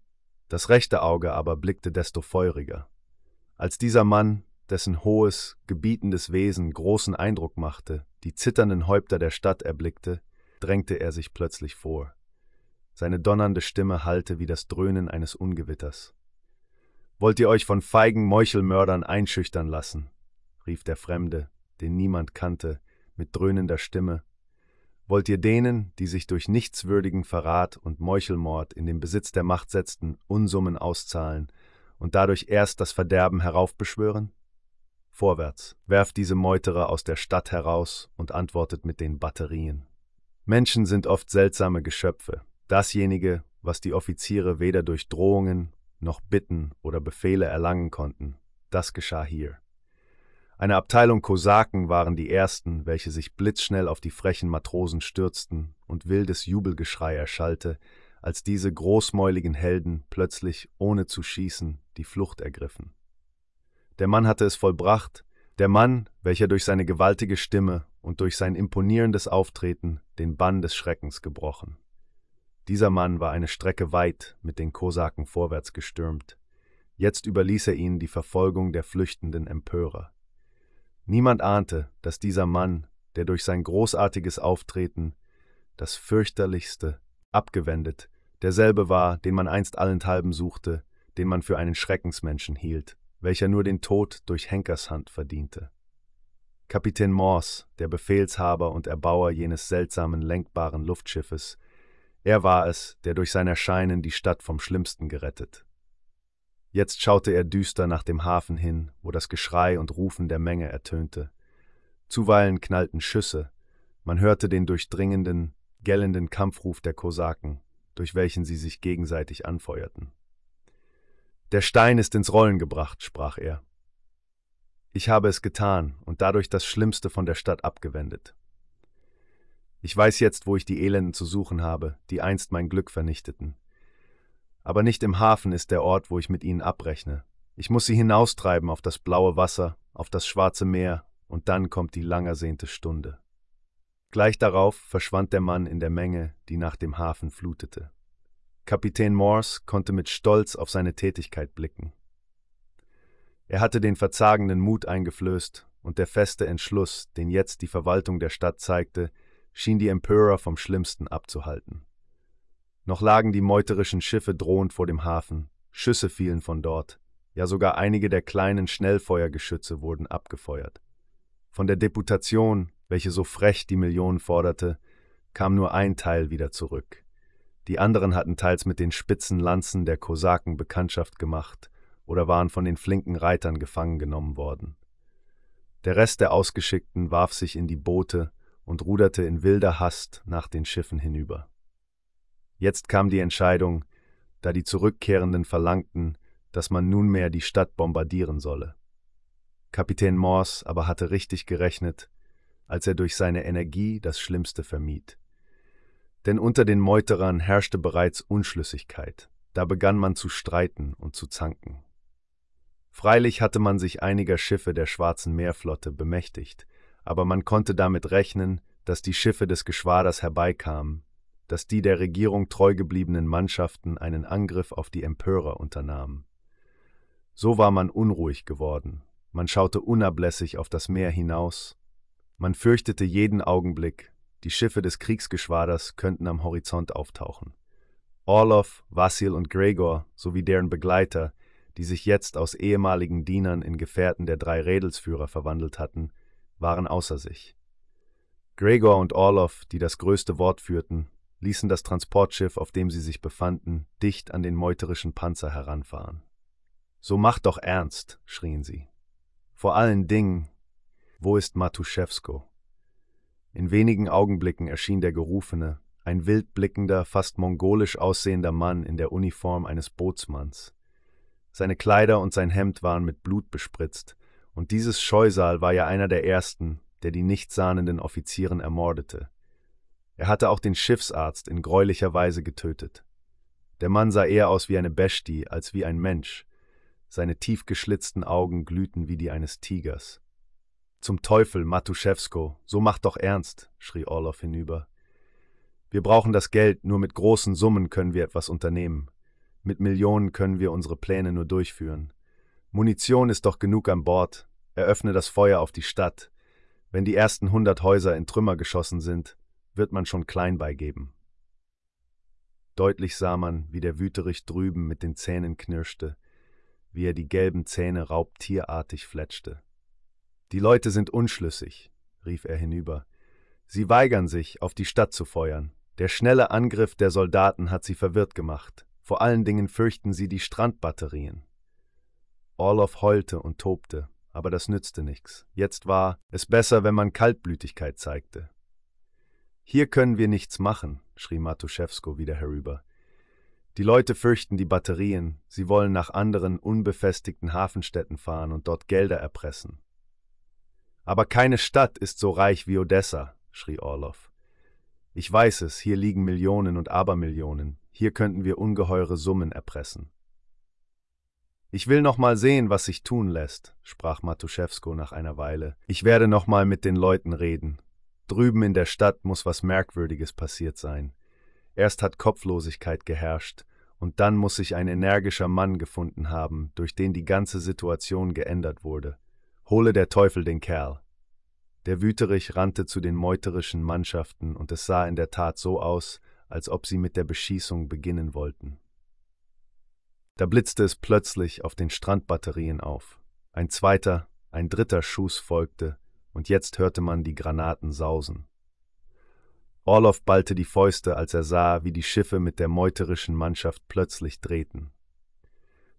Das rechte Auge aber blickte desto feuriger. Als dieser Mann, dessen hohes, gebietendes Wesen großen Eindruck machte, die zitternden Häupter der Stadt erblickte, drängte er sich plötzlich vor. Seine donnernde Stimme hallte wie das Dröhnen eines Ungewitters. Wollt ihr euch von feigen Meuchelmördern einschüchtern lassen? rief der Fremde, den niemand kannte, mit dröhnender Stimme. Wollt ihr denen, die sich durch nichtswürdigen Verrat und Meuchelmord in den Besitz der Macht setzten, Unsummen auszahlen und dadurch erst das Verderben heraufbeschwören? Vorwärts, werft diese Meuterer aus der Stadt heraus und antwortet mit den Batterien. Menschen sind oft seltsame Geschöpfe. Dasjenige, was die Offiziere weder durch Drohungen noch Bitten oder Befehle erlangen konnten, das geschah hier. Eine Abteilung Kosaken waren die ersten, welche sich blitzschnell auf die frechen Matrosen stürzten, und wildes Jubelgeschrei erschallte, als diese großmäuligen Helden plötzlich, ohne zu schießen, die Flucht ergriffen. Der Mann hatte es vollbracht, der Mann, welcher durch seine gewaltige Stimme und durch sein imponierendes Auftreten den Bann des Schreckens gebrochen. Dieser Mann war eine Strecke weit mit den Kosaken vorwärts gestürmt. Jetzt überließ er ihnen die Verfolgung der flüchtenden Empörer. Niemand ahnte, dass dieser Mann, der durch sein großartiges Auftreten das fürchterlichste abgewendet, derselbe war, den man einst allenthalben suchte, den man für einen Schreckensmenschen hielt, welcher nur den Tod durch Henkershand verdiente. Kapitän Morse, der Befehlshaber und Erbauer jenes seltsamen lenkbaren Luftschiffes, er war es, der durch sein Erscheinen die Stadt vom Schlimmsten gerettet. Jetzt schaute er düster nach dem Hafen hin, wo das Geschrei und Rufen der Menge ertönte. Zuweilen knallten Schüsse, man hörte den durchdringenden, gellenden Kampfruf der Kosaken, durch welchen sie sich gegenseitig anfeuerten. Der Stein ist ins Rollen gebracht, sprach er. Ich habe es getan und dadurch das Schlimmste von der Stadt abgewendet. Ich weiß jetzt, wo ich die Elenden zu suchen habe, die einst mein Glück vernichteten. Aber nicht im Hafen ist der Ort, wo ich mit ihnen abrechne. Ich muss sie hinaustreiben auf das blaue Wasser, auf das schwarze Meer, und dann kommt die langersehnte Stunde. Gleich darauf verschwand der Mann in der Menge, die nach dem Hafen flutete. Kapitän Morse konnte mit Stolz auf seine Tätigkeit blicken. Er hatte den verzagenden Mut eingeflößt, und der feste Entschluss, den jetzt die Verwaltung der Stadt zeigte, schien die Empörer vom Schlimmsten abzuhalten. Noch lagen die meuterischen Schiffe drohend vor dem Hafen, Schüsse fielen von dort, ja sogar einige der kleinen Schnellfeuergeschütze wurden abgefeuert. Von der Deputation, welche so frech die Millionen forderte, kam nur ein Teil wieder zurück. Die anderen hatten teils mit den spitzen Lanzen der Kosaken Bekanntschaft gemacht oder waren von den flinken Reitern gefangen genommen worden. Der Rest der Ausgeschickten warf sich in die Boote und ruderte in wilder Hast nach den Schiffen hinüber. Jetzt kam die Entscheidung, da die Zurückkehrenden verlangten, dass man nunmehr die Stadt bombardieren solle. Kapitän Morse aber hatte richtig gerechnet, als er durch seine Energie das Schlimmste vermied denn unter den Meuterern herrschte bereits Unschlüssigkeit, da begann man zu streiten und zu zanken. Freilich hatte man sich einiger Schiffe der Schwarzen Meerflotte bemächtigt, aber man konnte damit rechnen, dass die Schiffe des Geschwaders herbeikamen, dass die der Regierung treu gebliebenen Mannschaften einen Angriff auf die Empörer unternahmen. So war man unruhig geworden, man schaute unablässig auf das Meer hinaus, man fürchtete jeden Augenblick, die Schiffe des Kriegsgeschwaders könnten am Horizont auftauchen. Orlov, Vassil und Gregor sowie deren Begleiter, die sich jetzt aus ehemaligen Dienern in Gefährten der drei Rädelsführer verwandelt hatten, waren außer sich. Gregor und Orlov, die das größte Wort führten, ließen das Transportschiff, auf dem sie sich befanden, dicht an den meuterischen Panzer heranfahren. So macht doch ernst, schrien sie. Vor allen Dingen, wo ist Matuszewsko? In wenigen Augenblicken erschien der Gerufene, ein wild blickender, fast mongolisch aussehender Mann in der Uniform eines Bootsmanns. Seine Kleider und sein Hemd waren mit Blut bespritzt, und dieses Scheusal war ja einer der ersten, der die nichtsahnenden Offizieren ermordete. Er hatte auch den Schiffsarzt in greulicher Weise getötet. Der Mann sah eher aus wie eine Bestie als wie ein Mensch. Seine tief geschlitzten Augen glühten wie die eines Tigers. Zum Teufel, Matuszewsko, so macht doch ernst, schrie Orlov hinüber. Wir brauchen das Geld, nur mit großen Summen können wir etwas unternehmen. Mit Millionen können wir unsere Pläne nur durchführen. Munition ist doch genug an Bord. Eröffne das Feuer auf die Stadt. Wenn die ersten hundert Häuser in Trümmer geschossen sind, wird man schon klein beigeben. Deutlich sah man, wie der Wüterich drüben mit den Zähnen knirschte, wie er die gelben Zähne raubtierartig fletschte. Die Leute sind unschlüssig, rief er hinüber. Sie weigern sich, auf die Stadt zu feuern. Der schnelle Angriff der Soldaten hat sie verwirrt gemacht. Vor allen Dingen fürchten sie die Strandbatterien. Orlov heulte und tobte, aber das nützte nichts. Jetzt war es besser, wenn man Kaltblütigkeit zeigte. Hier können wir nichts machen, schrie Matuszewsko wieder herüber. Die Leute fürchten die Batterien, sie wollen nach anderen unbefestigten Hafenstädten fahren und dort Gelder erpressen. Aber keine Stadt ist so reich wie Odessa, schrie Orlov. Ich weiß es, hier liegen Millionen und Abermillionen, hier könnten wir ungeheure Summen erpressen. Ich will noch mal sehen, was sich tun lässt, sprach Matuszewsko nach einer Weile. Ich werde noch mal mit den Leuten reden. Drüben in der Stadt muss was Merkwürdiges passiert sein. Erst hat Kopflosigkeit geherrscht, und dann muss sich ein energischer Mann gefunden haben, durch den die ganze Situation geändert wurde. Hole der Teufel den Kerl. Der Wüterich rannte zu den meuterischen Mannschaften, und es sah in der Tat so aus, als ob sie mit der Beschießung beginnen wollten. Da blitzte es plötzlich auf den Strandbatterien auf. Ein zweiter, ein dritter Schuss folgte, und jetzt hörte man die Granaten sausen. Orlov ballte die Fäuste, als er sah, wie die Schiffe mit der meuterischen Mannschaft plötzlich drehten.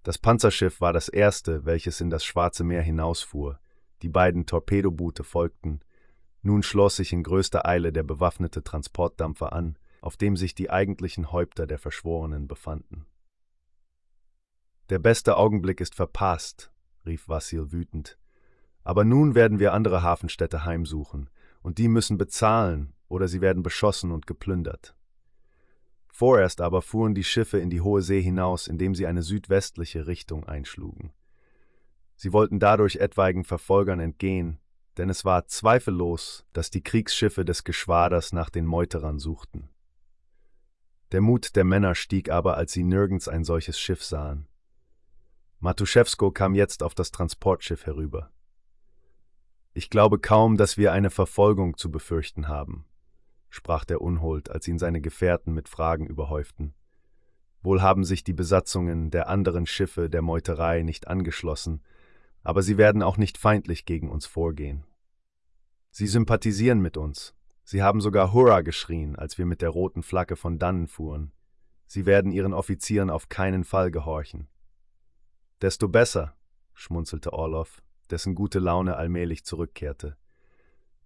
Das Panzerschiff war das erste, welches in das Schwarze Meer hinausfuhr, die beiden Torpedoboote folgten, nun schloss sich in größter Eile der bewaffnete Transportdampfer an, auf dem sich die eigentlichen Häupter der Verschworenen befanden. Der beste Augenblick ist verpasst, rief Vassil wütend. Aber nun werden wir andere Hafenstädte heimsuchen, und die müssen bezahlen, oder sie werden beschossen und geplündert. Vorerst aber fuhren die Schiffe in die hohe See hinaus, indem sie eine südwestliche Richtung einschlugen. Sie wollten dadurch etwaigen Verfolgern entgehen, denn es war zweifellos, dass die Kriegsschiffe des Geschwaders nach den Meuterern suchten. Der Mut der Männer stieg aber, als sie nirgends ein solches Schiff sahen. Matuszewsko kam jetzt auf das Transportschiff herüber. Ich glaube kaum, dass wir eine Verfolgung zu befürchten haben, sprach der Unhold, als ihn seine Gefährten mit Fragen überhäuften. Wohl haben sich die Besatzungen der anderen Schiffe der Meuterei nicht angeschlossen, aber sie werden auch nicht feindlich gegen uns vorgehen. Sie sympathisieren mit uns. Sie haben sogar Hurra geschrien, als wir mit der roten Flagge von dannen fuhren. Sie werden ihren Offizieren auf keinen Fall gehorchen. Desto besser, schmunzelte Orlov, dessen gute Laune allmählich zurückkehrte.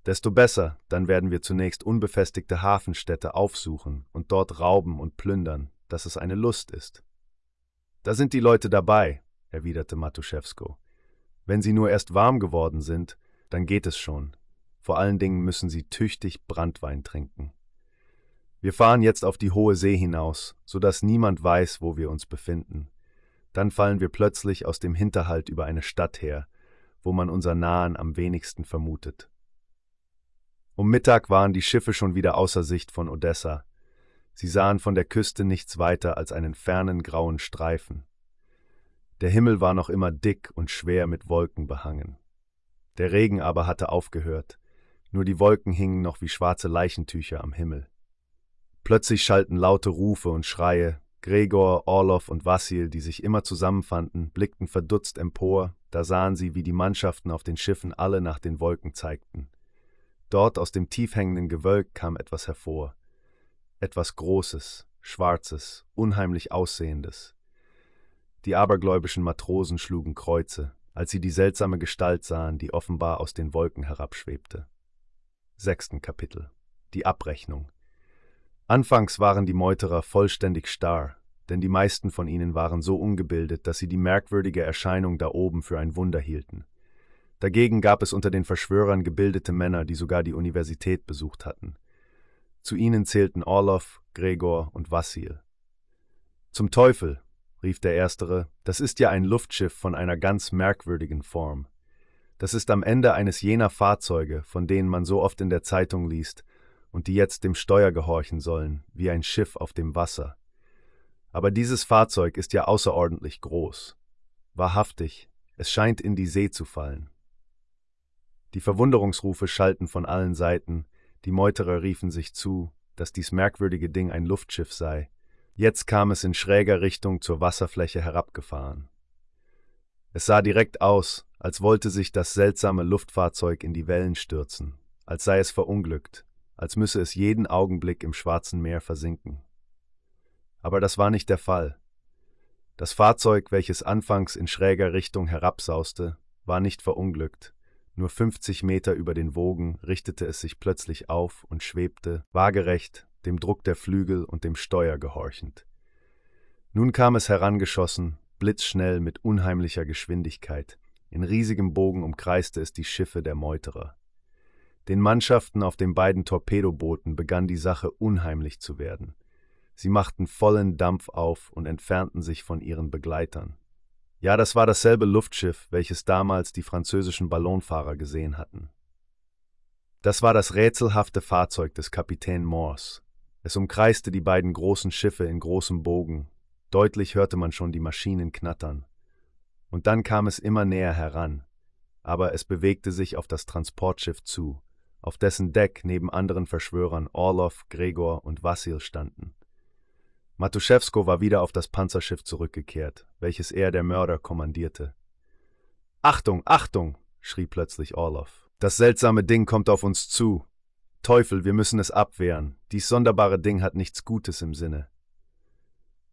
Desto besser, dann werden wir zunächst unbefestigte Hafenstädte aufsuchen und dort rauben und plündern, dass es eine Lust ist. Da sind die Leute dabei, erwiderte Matuszewsko. Wenn sie nur erst warm geworden sind, dann geht es schon. Vor allen Dingen müssen sie tüchtig Brandwein trinken. Wir fahren jetzt auf die hohe See hinaus, so dass niemand weiß, wo wir uns befinden. Dann fallen wir plötzlich aus dem Hinterhalt über eine Stadt her, wo man unser Nahen am wenigsten vermutet. Um Mittag waren die Schiffe schon wieder außer Sicht von Odessa. Sie sahen von der Küste nichts weiter als einen fernen grauen Streifen. Der Himmel war noch immer dick und schwer mit Wolken behangen. Der Regen aber hatte aufgehört, nur die Wolken hingen noch wie schwarze Leichentücher am Himmel. Plötzlich schallten laute Rufe und Schreie, Gregor, Orlov und Vassil, die sich immer zusammenfanden, blickten verdutzt empor, da sahen sie, wie die Mannschaften auf den Schiffen alle nach den Wolken zeigten. Dort aus dem tief hängenden Gewölk kam etwas hervor. Etwas Großes, Schwarzes, unheimlich Aussehendes. Die abergläubischen Matrosen schlugen Kreuze, als sie die seltsame Gestalt sahen, die offenbar aus den Wolken herabschwebte. Sechsten Kapitel Die Abrechnung Anfangs waren die Meuterer vollständig starr, denn die meisten von ihnen waren so ungebildet, dass sie die merkwürdige Erscheinung da oben für ein Wunder hielten. Dagegen gab es unter den Verschwörern gebildete Männer, die sogar die Universität besucht hatten. Zu ihnen zählten Orlov, Gregor und Vassil. Zum Teufel, rief der Erstere, das ist ja ein Luftschiff von einer ganz merkwürdigen Form. Das ist am Ende eines jener Fahrzeuge, von denen man so oft in der Zeitung liest, und die jetzt dem Steuer gehorchen sollen, wie ein Schiff auf dem Wasser. Aber dieses Fahrzeug ist ja außerordentlich groß. Wahrhaftig, es scheint in die See zu fallen. Die Verwunderungsrufe schallten von allen Seiten, die Meuterer riefen sich zu, dass dies merkwürdige Ding ein Luftschiff sei. Jetzt kam es in schräger Richtung zur Wasserfläche herabgefahren. Es sah direkt aus, als wollte sich das seltsame Luftfahrzeug in die Wellen stürzen, als sei es verunglückt, als müsse es jeden Augenblick im Schwarzen Meer versinken. Aber das war nicht der Fall. Das Fahrzeug, welches anfangs in schräger Richtung herabsauste, war nicht verunglückt. Nur 50 Meter über den Wogen richtete es sich plötzlich auf und schwebte, waagerecht, dem Druck der Flügel und dem Steuer gehorchend. Nun kam es herangeschossen, blitzschnell mit unheimlicher Geschwindigkeit. In riesigem Bogen umkreiste es die Schiffe der Meuterer. Den Mannschaften auf den beiden Torpedobooten begann die Sache unheimlich zu werden. Sie machten vollen Dampf auf und entfernten sich von ihren Begleitern. Ja, das war dasselbe Luftschiff, welches damals die französischen Ballonfahrer gesehen hatten. Das war das rätselhafte Fahrzeug des Kapitän Morse. Es umkreiste die beiden großen Schiffe in großem Bogen. Deutlich hörte man schon die Maschinen knattern. Und dann kam es immer näher heran, aber es bewegte sich auf das Transportschiff zu, auf dessen Deck neben anderen Verschwörern Orlov, Gregor und Vassil standen. Matuszewsko war wieder auf das Panzerschiff zurückgekehrt, welches er der Mörder kommandierte. Achtung, Achtung! schrie plötzlich Orlov. Das seltsame Ding kommt auf uns zu. Teufel, wir müssen es abwehren. Dies sonderbare Ding hat nichts Gutes im Sinne.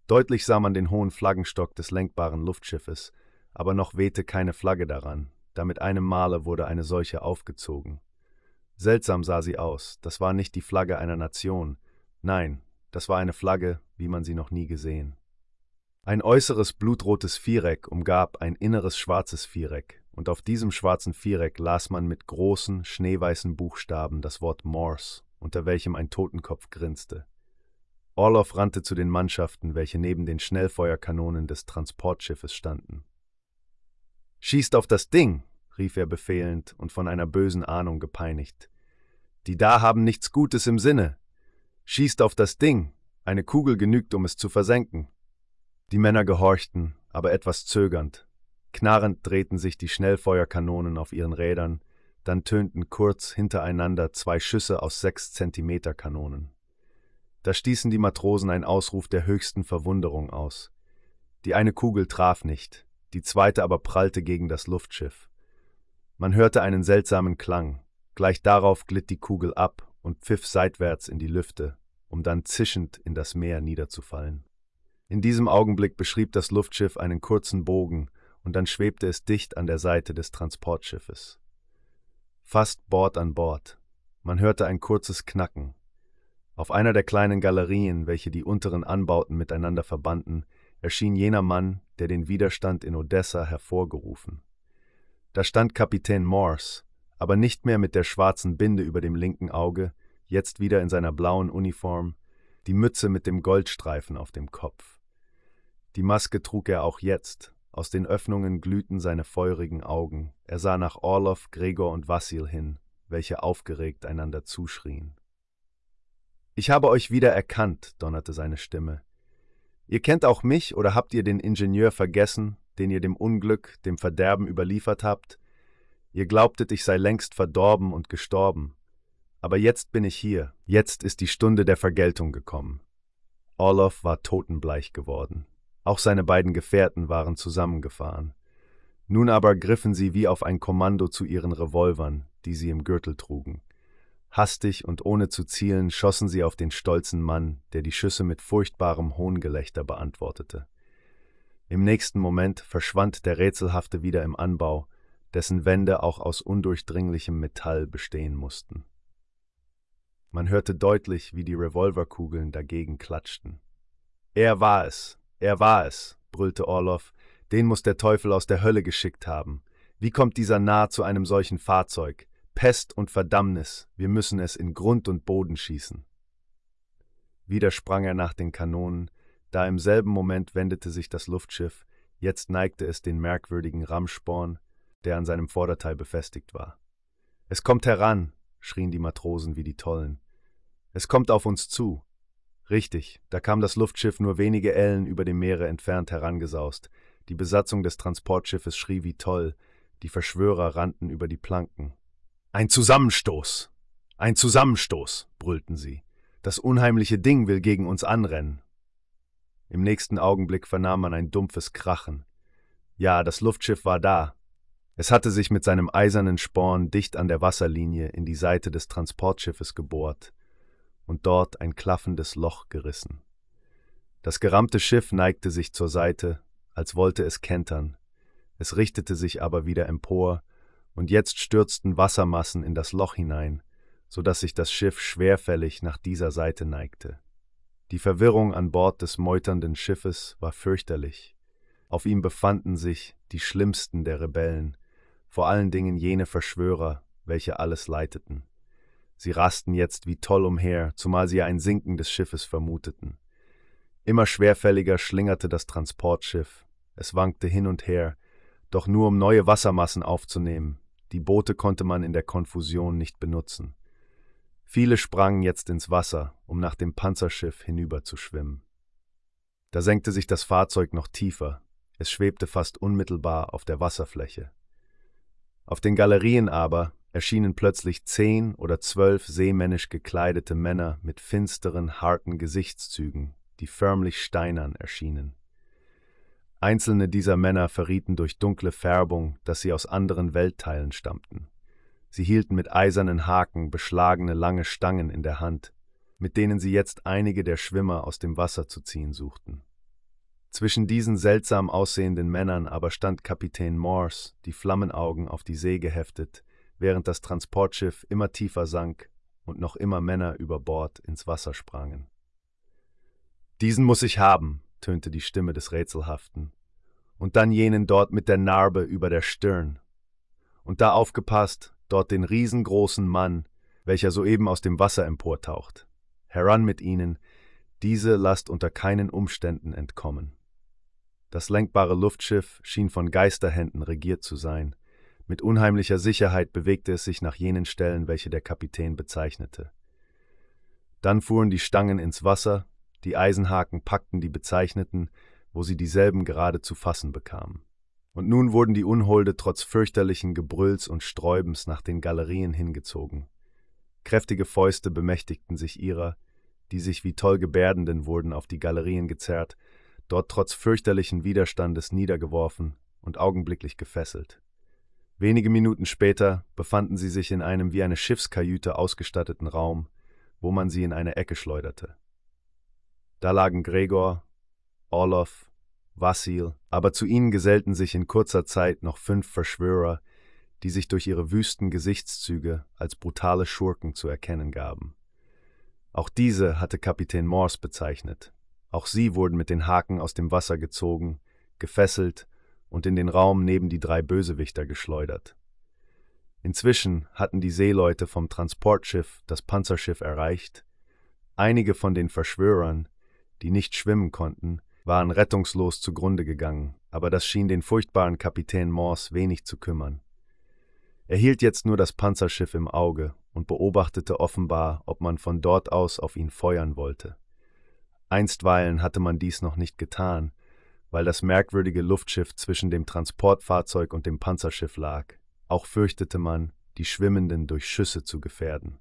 Deutlich sah man den hohen Flaggenstock des lenkbaren Luftschiffes, aber noch wehte keine Flagge daran, da mit einem Male wurde eine solche aufgezogen. Seltsam sah sie aus, das war nicht die Flagge einer Nation, nein, das war eine Flagge, wie man sie noch nie gesehen. Ein äußeres blutrotes Viereck umgab ein inneres schwarzes Viereck, und auf diesem schwarzen Viereck las man mit großen, schneeweißen Buchstaben das Wort Morse, unter welchem ein Totenkopf grinste. Orlov rannte zu den Mannschaften, welche neben den Schnellfeuerkanonen des Transportschiffes standen. Schießt auf das Ding! rief er befehlend und von einer bösen Ahnung gepeinigt. Die da haben nichts Gutes im Sinne. Schießt auf das Ding, eine Kugel genügt, um es zu versenken. Die Männer gehorchten, aber etwas zögernd. Knarrend drehten sich die Schnellfeuerkanonen auf ihren Rädern, dann tönten kurz hintereinander zwei Schüsse aus sechs Zentimeter Kanonen. Da stießen die Matrosen einen Ausruf der höchsten Verwunderung aus. Die eine Kugel traf nicht, die zweite aber prallte gegen das Luftschiff. Man hörte einen seltsamen Klang. Gleich darauf glitt die Kugel ab und pfiff seitwärts in die Lüfte, um dann zischend in das Meer niederzufallen. In diesem Augenblick beschrieb das Luftschiff einen kurzen Bogen und dann schwebte es dicht an der Seite des Transportschiffes. Fast Bord an Bord. Man hörte ein kurzes Knacken. Auf einer der kleinen Galerien, welche die unteren Anbauten miteinander verbanden, erschien jener Mann, der den Widerstand in Odessa hervorgerufen. Da stand Kapitän Morse, aber nicht mehr mit der schwarzen Binde über dem linken Auge, jetzt wieder in seiner blauen Uniform, die Mütze mit dem Goldstreifen auf dem Kopf. Die Maske trug er auch jetzt, aus den Öffnungen glühten seine feurigen Augen, er sah nach Orlov, Gregor und Vassil hin, welche aufgeregt einander zuschrien. Ich habe euch wieder erkannt, donnerte seine Stimme. Ihr kennt auch mich oder habt ihr den Ingenieur vergessen, den ihr dem Unglück, dem Verderben überliefert habt? Ihr glaubtet, ich sei längst verdorben und gestorben. Aber jetzt bin ich hier, jetzt ist die Stunde der Vergeltung gekommen. Orloff war totenbleich geworden. Auch seine beiden Gefährten waren zusammengefahren. Nun aber griffen sie wie auf ein Kommando zu ihren Revolvern, die sie im Gürtel trugen. Hastig und ohne zu zielen schossen sie auf den stolzen Mann, der die Schüsse mit furchtbarem Hohngelächter beantwortete. Im nächsten Moment verschwand der Rätselhafte wieder im Anbau, dessen Wände auch aus undurchdringlichem Metall bestehen mussten. Man hörte deutlich, wie die Revolverkugeln dagegen klatschten. Er war es, er war es, brüllte Orloff, den muss der Teufel aus der Hölle geschickt haben. Wie kommt dieser Narr zu einem solchen Fahrzeug? Pest und Verdammnis, wir müssen es in Grund und Boden schießen. Wieder sprang er nach den Kanonen, da im selben Moment wendete sich das Luftschiff, jetzt neigte es den merkwürdigen Rammsporn, der an seinem Vorderteil befestigt war. Es kommt heran, schrien die Matrosen wie die Tollen. Es kommt auf uns zu. Richtig, da kam das Luftschiff nur wenige Ellen über dem Meere entfernt herangesaust. Die Besatzung des Transportschiffes schrie wie toll, die Verschwörer rannten über die Planken. Ein Zusammenstoß. Ein Zusammenstoß, brüllten sie. Das unheimliche Ding will gegen uns anrennen. Im nächsten Augenblick vernahm man ein dumpfes Krachen. Ja, das Luftschiff war da, es hatte sich mit seinem eisernen Sporn dicht an der Wasserlinie in die Seite des Transportschiffes gebohrt und dort ein klaffendes Loch gerissen. Das gerammte Schiff neigte sich zur Seite, als wollte es kentern, es richtete sich aber wieder empor, und jetzt stürzten Wassermassen in das Loch hinein, so dass sich das Schiff schwerfällig nach dieser Seite neigte. Die Verwirrung an Bord des meuternden Schiffes war fürchterlich. Auf ihm befanden sich die schlimmsten der Rebellen, vor allen Dingen jene Verschwörer, welche alles leiteten. Sie rasten jetzt wie toll umher, zumal sie ein Sinken des Schiffes vermuteten. Immer schwerfälliger schlingerte das Transportschiff, es wankte hin und her, doch nur um neue Wassermassen aufzunehmen, die Boote konnte man in der Konfusion nicht benutzen. Viele sprangen jetzt ins Wasser, um nach dem Panzerschiff hinüberzuschwimmen. Da senkte sich das Fahrzeug noch tiefer, es schwebte fast unmittelbar auf der Wasserfläche. Auf den Galerien aber erschienen plötzlich zehn oder zwölf seemännisch gekleidete Männer mit finsteren, harten Gesichtszügen, die förmlich steinern erschienen. Einzelne dieser Männer verrieten durch dunkle Färbung, dass sie aus anderen Weltteilen stammten. Sie hielten mit eisernen Haken beschlagene lange Stangen in der Hand, mit denen sie jetzt einige der Schwimmer aus dem Wasser zu ziehen suchten. Zwischen diesen seltsam aussehenden Männern aber stand Kapitän Morse, die Flammenaugen auf die See geheftet, während das Transportschiff immer tiefer sank und noch immer Männer über Bord ins Wasser sprangen. Diesen muss ich haben, tönte die Stimme des Rätselhaften, und dann jenen dort mit der Narbe über der Stirn. Und da aufgepasst, dort den riesengroßen Mann, welcher soeben aus dem Wasser emportaucht. Heran mit ihnen, diese lasst unter keinen Umständen entkommen. Das lenkbare Luftschiff schien von Geisterhänden regiert zu sein. Mit unheimlicher Sicherheit bewegte es sich nach jenen Stellen, welche der Kapitän bezeichnete. Dann fuhren die Stangen ins Wasser, die Eisenhaken packten die Bezeichneten, wo sie dieselben gerade zu fassen bekamen. Und nun wurden die Unholde trotz fürchterlichen Gebrülls und Sträubens nach den Galerien hingezogen. Kräftige Fäuste bemächtigten sich ihrer, die sich wie toll Gebärdenden wurden auf die Galerien gezerrt, dort trotz fürchterlichen Widerstandes niedergeworfen und augenblicklich gefesselt. Wenige Minuten später befanden sie sich in einem wie eine Schiffskajüte ausgestatteten Raum, wo man sie in eine Ecke schleuderte. Da lagen Gregor, Orlov, Vassil, aber zu ihnen gesellten sich in kurzer Zeit noch fünf Verschwörer, die sich durch ihre wüsten Gesichtszüge als brutale Schurken zu erkennen gaben. Auch diese hatte Kapitän Morse bezeichnet, auch sie wurden mit den Haken aus dem Wasser gezogen, gefesselt und in den Raum neben die drei Bösewichter geschleudert. Inzwischen hatten die Seeleute vom Transportschiff das Panzerschiff erreicht. Einige von den Verschwörern, die nicht schwimmen konnten, waren rettungslos zugrunde gegangen, aber das schien den furchtbaren Kapitän Morse wenig zu kümmern. Er hielt jetzt nur das Panzerschiff im Auge und beobachtete offenbar, ob man von dort aus auf ihn feuern wollte. Einstweilen hatte man dies noch nicht getan, weil das merkwürdige Luftschiff zwischen dem Transportfahrzeug und dem Panzerschiff lag. Auch fürchtete man, die Schwimmenden durch Schüsse zu gefährden.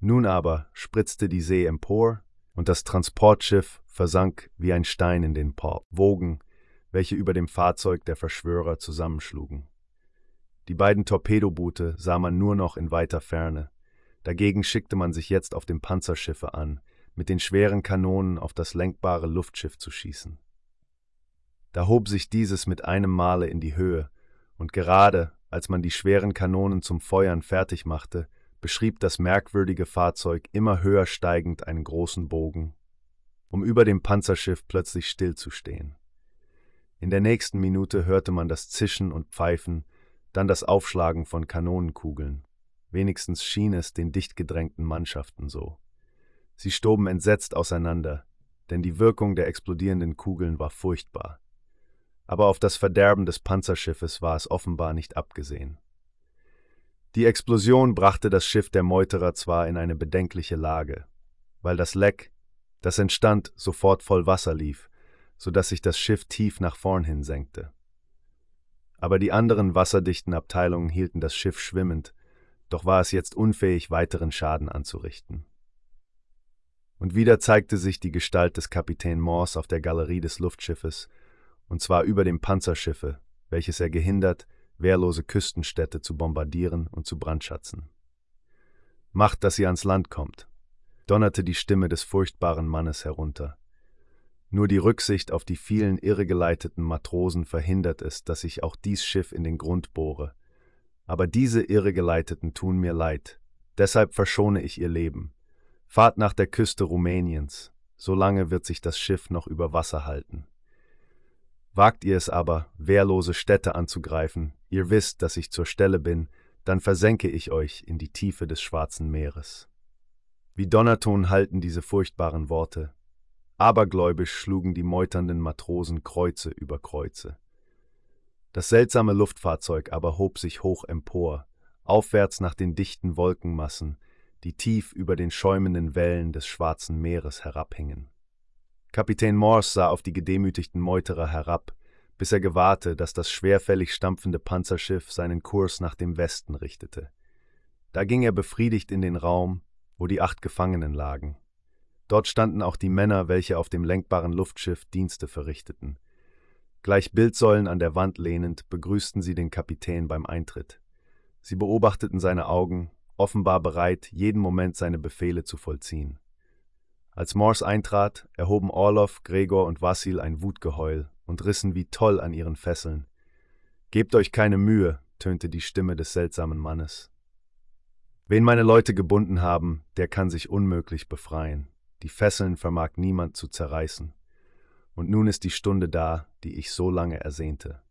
Nun aber spritzte die See empor, und das Transportschiff versank wie ein Stein in den Port, Wogen, welche über dem Fahrzeug der Verschwörer zusammenschlugen. Die beiden Torpedoboote sah man nur noch in weiter Ferne. Dagegen schickte man sich jetzt auf dem Panzerschiffe an, mit den schweren Kanonen auf das lenkbare Luftschiff zu schießen. Da hob sich dieses mit einem Male in die Höhe, und gerade als man die schweren Kanonen zum Feuern fertig machte, beschrieb das merkwürdige Fahrzeug immer höher steigend einen großen Bogen, um über dem Panzerschiff plötzlich stillzustehen. In der nächsten Minute hörte man das Zischen und Pfeifen, dann das Aufschlagen von Kanonenkugeln. Wenigstens schien es den dicht gedrängten Mannschaften so. Sie stoben entsetzt auseinander, denn die Wirkung der explodierenden Kugeln war furchtbar. Aber auf das Verderben des Panzerschiffes war es offenbar nicht abgesehen. Die Explosion brachte das Schiff der Meuterer zwar in eine bedenkliche Lage, weil das Leck, das entstand, sofort voll Wasser lief, so dass sich das Schiff tief nach vorn hin senkte. Aber die anderen wasserdichten Abteilungen hielten das Schiff schwimmend, doch war es jetzt unfähig, weiteren Schaden anzurichten. Und wieder zeigte sich die Gestalt des Kapitän Morse auf der Galerie des Luftschiffes, und zwar über dem Panzerschiffe, welches er gehindert, wehrlose Küstenstädte zu bombardieren und zu brandschatzen. Macht, dass ihr ans Land kommt, donnerte die Stimme des furchtbaren Mannes herunter. Nur die Rücksicht auf die vielen irregeleiteten Matrosen verhindert es, dass ich auch dies Schiff in den Grund bohre. Aber diese Irregeleiteten tun mir leid, deshalb verschone ich ihr Leben, Fahrt nach der Küste Rumäniens, solange wird sich das Schiff noch über Wasser halten. Wagt ihr es aber, wehrlose Städte anzugreifen, ihr wisst, dass ich zur Stelle bin, dann versenke ich euch in die Tiefe des Schwarzen Meeres. Wie Donnerton halten diese furchtbaren Worte. Abergläubisch schlugen die meuternden Matrosen Kreuze über Kreuze. Das seltsame Luftfahrzeug aber hob sich hoch empor, aufwärts nach den dichten Wolkenmassen, die tief über den schäumenden Wellen des Schwarzen Meeres herabhingen. Kapitän Morse sah auf die gedemütigten Meuterer herab, bis er gewahrte, dass das schwerfällig stampfende Panzerschiff seinen Kurs nach dem Westen richtete. Da ging er befriedigt in den Raum, wo die acht Gefangenen lagen. Dort standen auch die Männer, welche auf dem lenkbaren Luftschiff Dienste verrichteten. Gleich Bildsäulen an der Wand lehnend, begrüßten sie den Kapitän beim Eintritt. Sie beobachteten seine Augen offenbar bereit, jeden Moment seine Befehle zu vollziehen. Als Morse eintrat, erhoben Orlov, Gregor und Vassil ein Wutgeheul und rissen wie toll an ihren Fesseln. Gebt euch keine Mühe, tönte die Stimme des seltsamen Mannes. Wen meine Leute gebunden haben, der kann sich unmöglich befreien. Die Fesseln vermag niemand zu zerreißen. Und nun ist die Stunde da, die ich so lange ersehnte.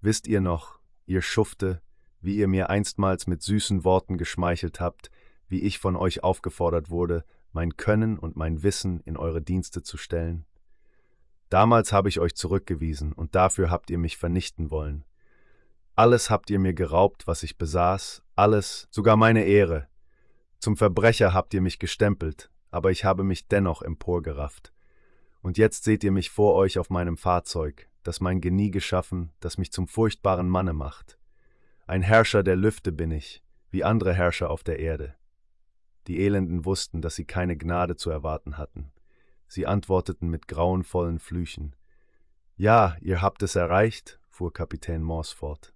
Wisst ihr noch, ihr Schufte, wie ihr mir einstmals mit süßen Worten geschmeichelt habt, wie ich von euch aufgefordert wurde, mein Können und mein Wissen in eure Dienste zu stellen? Damals habe ich euch zurückgewiesen, und dafür habt ihr mich vernichten wollen. Alles habt ihr mir geraubt, was ich besaß, alles, sogar meine Ehre. Zum Verbrecher habt ihr mich gestempelt, aber ich habe mich dennoch emporgerafft. Und jetzt seht ihr mich vor euch auf meinem Fahrzeug, das mein Genie geschaffen, das mich zum furchtbaren Manne macht. Ein Herrscher der Lüfte bin ich, wie andere Herrscher auf der Erde. Die Elenden wussten, dass sie keine Gnade zu erwarten hatten. Sie antworteten mit grauenvollen Flüchen. Ja, ihr habt es erreicht, fuhr Kapitän Morse fort.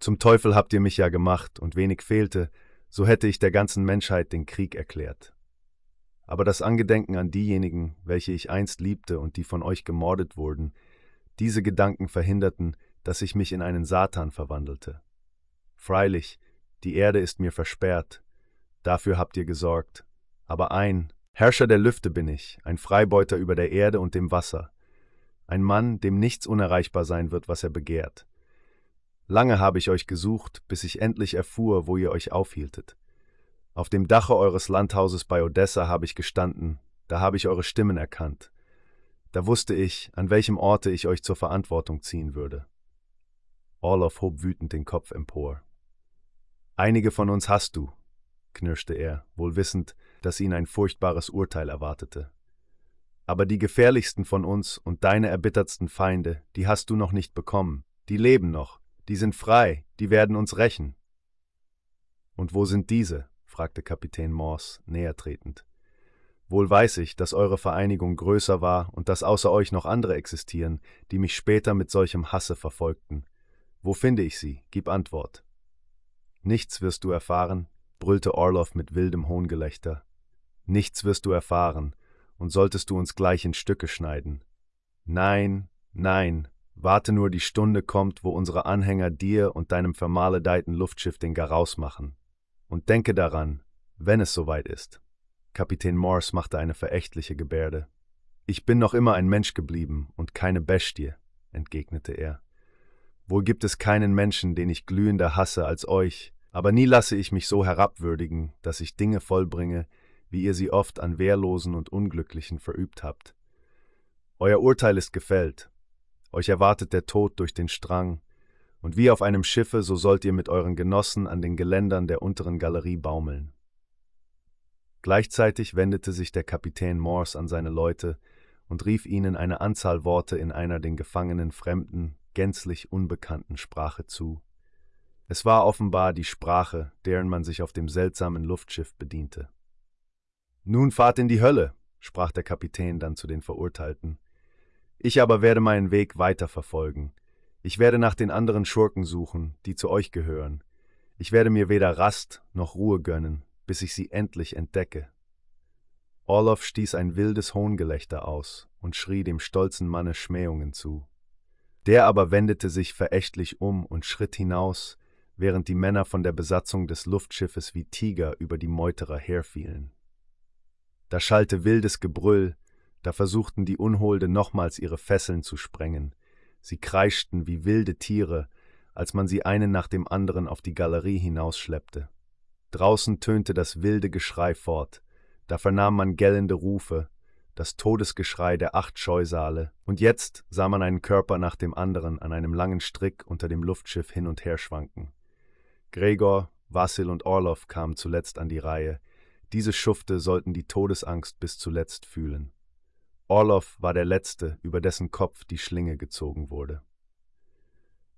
Zum Teufel habt ihr mich ja gemacht, und wenig fehlte, so hätte ich der ganzen Menschheit den Krieg erklärt. Aber das Angedenken an diejenigen, welche ich einst liebte und die von euch gemordet wurden, diese Gedanken verhinderten, dass ich mich in einen Satan verwandelte. Freilich, die Erde ist mir versperrt, dafür habt ihr gesorgt. Aber ein, Herrscher der Lüfte bin ich, ein Freibeuter über der Erde und dem Wasser, ein Mann, dem nichts unerreichbar sein wird, was er begehrt. Lange habe ich euch gesucht, bis ich endlich erfuhr, wo ihr euch aufhieltet. Auf dem Dache eures Landhauses bei Odessa habe ich gestanden, da habe ich eure Stimmen erkannt. Da wusste ich, an welchem Orte ich euch zur Verantwortung ziehen würde. Orloff hob wütend den Kopf empor. Einige von uns hast du, knirschte er, wohl wissend, dass ihn ein furchtbares Urteil erwartete. Aber die gefährlichsten von uns und deine erbittertsten Feinde, die hast du noch nicht bekommen. Die leben noch, die sind frei, die werden uns rächen. Und wo sind diese? fragte Kapitän Morse, näher tretend. Wohl weiß ich, dass eure Vereinigung größer war und dass außer euch noch andere existieren, die mich später mit solchem Hasse verfolgten. Wo finde ich sie? Gib Antwort. Nichts wirst du erfahren, brüllte Orloff mit wildem Hohngelächter. Nichts wirst du erfahren, und solltest du uns gleich in Stücke schneiden. Nein, nein, warte nur die Stunde kommt, wo unsere Anhänger dir und deinem vermaledeiten Luftschiff den Garaus machen. Und denke daran, wenn es soweit ist. Kapitän Morse machte eine verächtliche Gebärde. Ich bin noch immer ein Mensch geblieben und keine Bestie, entgegnete er. Wohl gibt es keinen Menschen, den ich glühender hasse als euch, aber nie lasse ich mich so herabwürdigen, dass ich Dinge vollbringe, wie ihr sie oft an Wehrlosen und Unglücklichen verübt habt. Euer Urteil ist gefällt. Euch erwartet der Tod durch den Strang, und wie auf einem Schiffe, so sollt ihr mit euren Genossen an den Geländern der unteren Galerie baumeln. Gleichzeitig wendete sich der Kapitän Morse an seine Leute und rief ihnen eine Anzahl Worte in einer den Gefangenen fremden, gänzlich unbekannten Sprache zu. Es war offenbar die Sprache, deren man sich auf dem seltsamen Luftschiff bediente. Nun fahrt in die Hölle, sprach der Kapitän dann zu den Verurteilten. Ich aber werde meinen Weg weiter verfolgen. Ich werde nach den anderen Schurken suchen, die zu euch gehören. Ich werde mir weder Rast noch Ruhe gönnen, bis ich sie endlich entdecke. Orloff stieß ein wildes Hohngelächter aus und schrie dem stolzen Manne Schmähungen zu. Der aber wendete sich verächtlich um und schritt hinaus, während die Männer von der Besatzung des Luftschiffes wie Tiger über die Meuterer herfielen. Da schallte wildes Gebrüll, da versuchten die Unholde nochmals ihre Fesseln zu sprengen, sie kreischten wie wilde Tiere, als man sie einen nach dem anderen auf die Galerie hinausschleppte. Draußen tönte das wilde Geschrei fort, da vernahm man gellende Rufe, das Todesgeschrei der acht Scheusale, und jetzt sah man einen Körper nach dem anderen an einem langen Strick unter dem Luftschiff hin und her schwanken. Gregor, Vassil und Orlov kamen zuletzt an die Reihe. Diese Schufte sollten die Todesangst bis zuletzt fühlen. Orlov war der Letzte, über dessen Kopf die Schlinge gezogen wurde.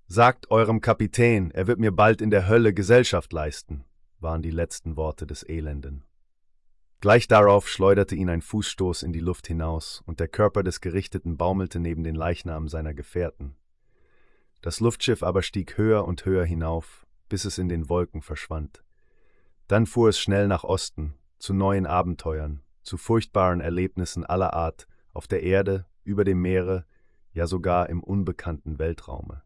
Sagt eurem Kapitän, er wird mir bald in der Hölle Gesellschaft leisten, waren die letzten Worte des Elenden. Gleich darauf schleuderte ihn ein Fußstoß in die Luft hinaus, und der Körper des Gerichteten baumelte neben den Leichnam seiner Gefährten. Das Luftschiff aber stieg höher und höher hinauf, bis es in den Wolken verschwand. Dann fuhr es schnell nach Osten, zu neuen Abenteuern, zu furchtbaren Erlebnissen aller Art, auf der Erde, über dem Meere, ja sogar im unbekannten Weltraume.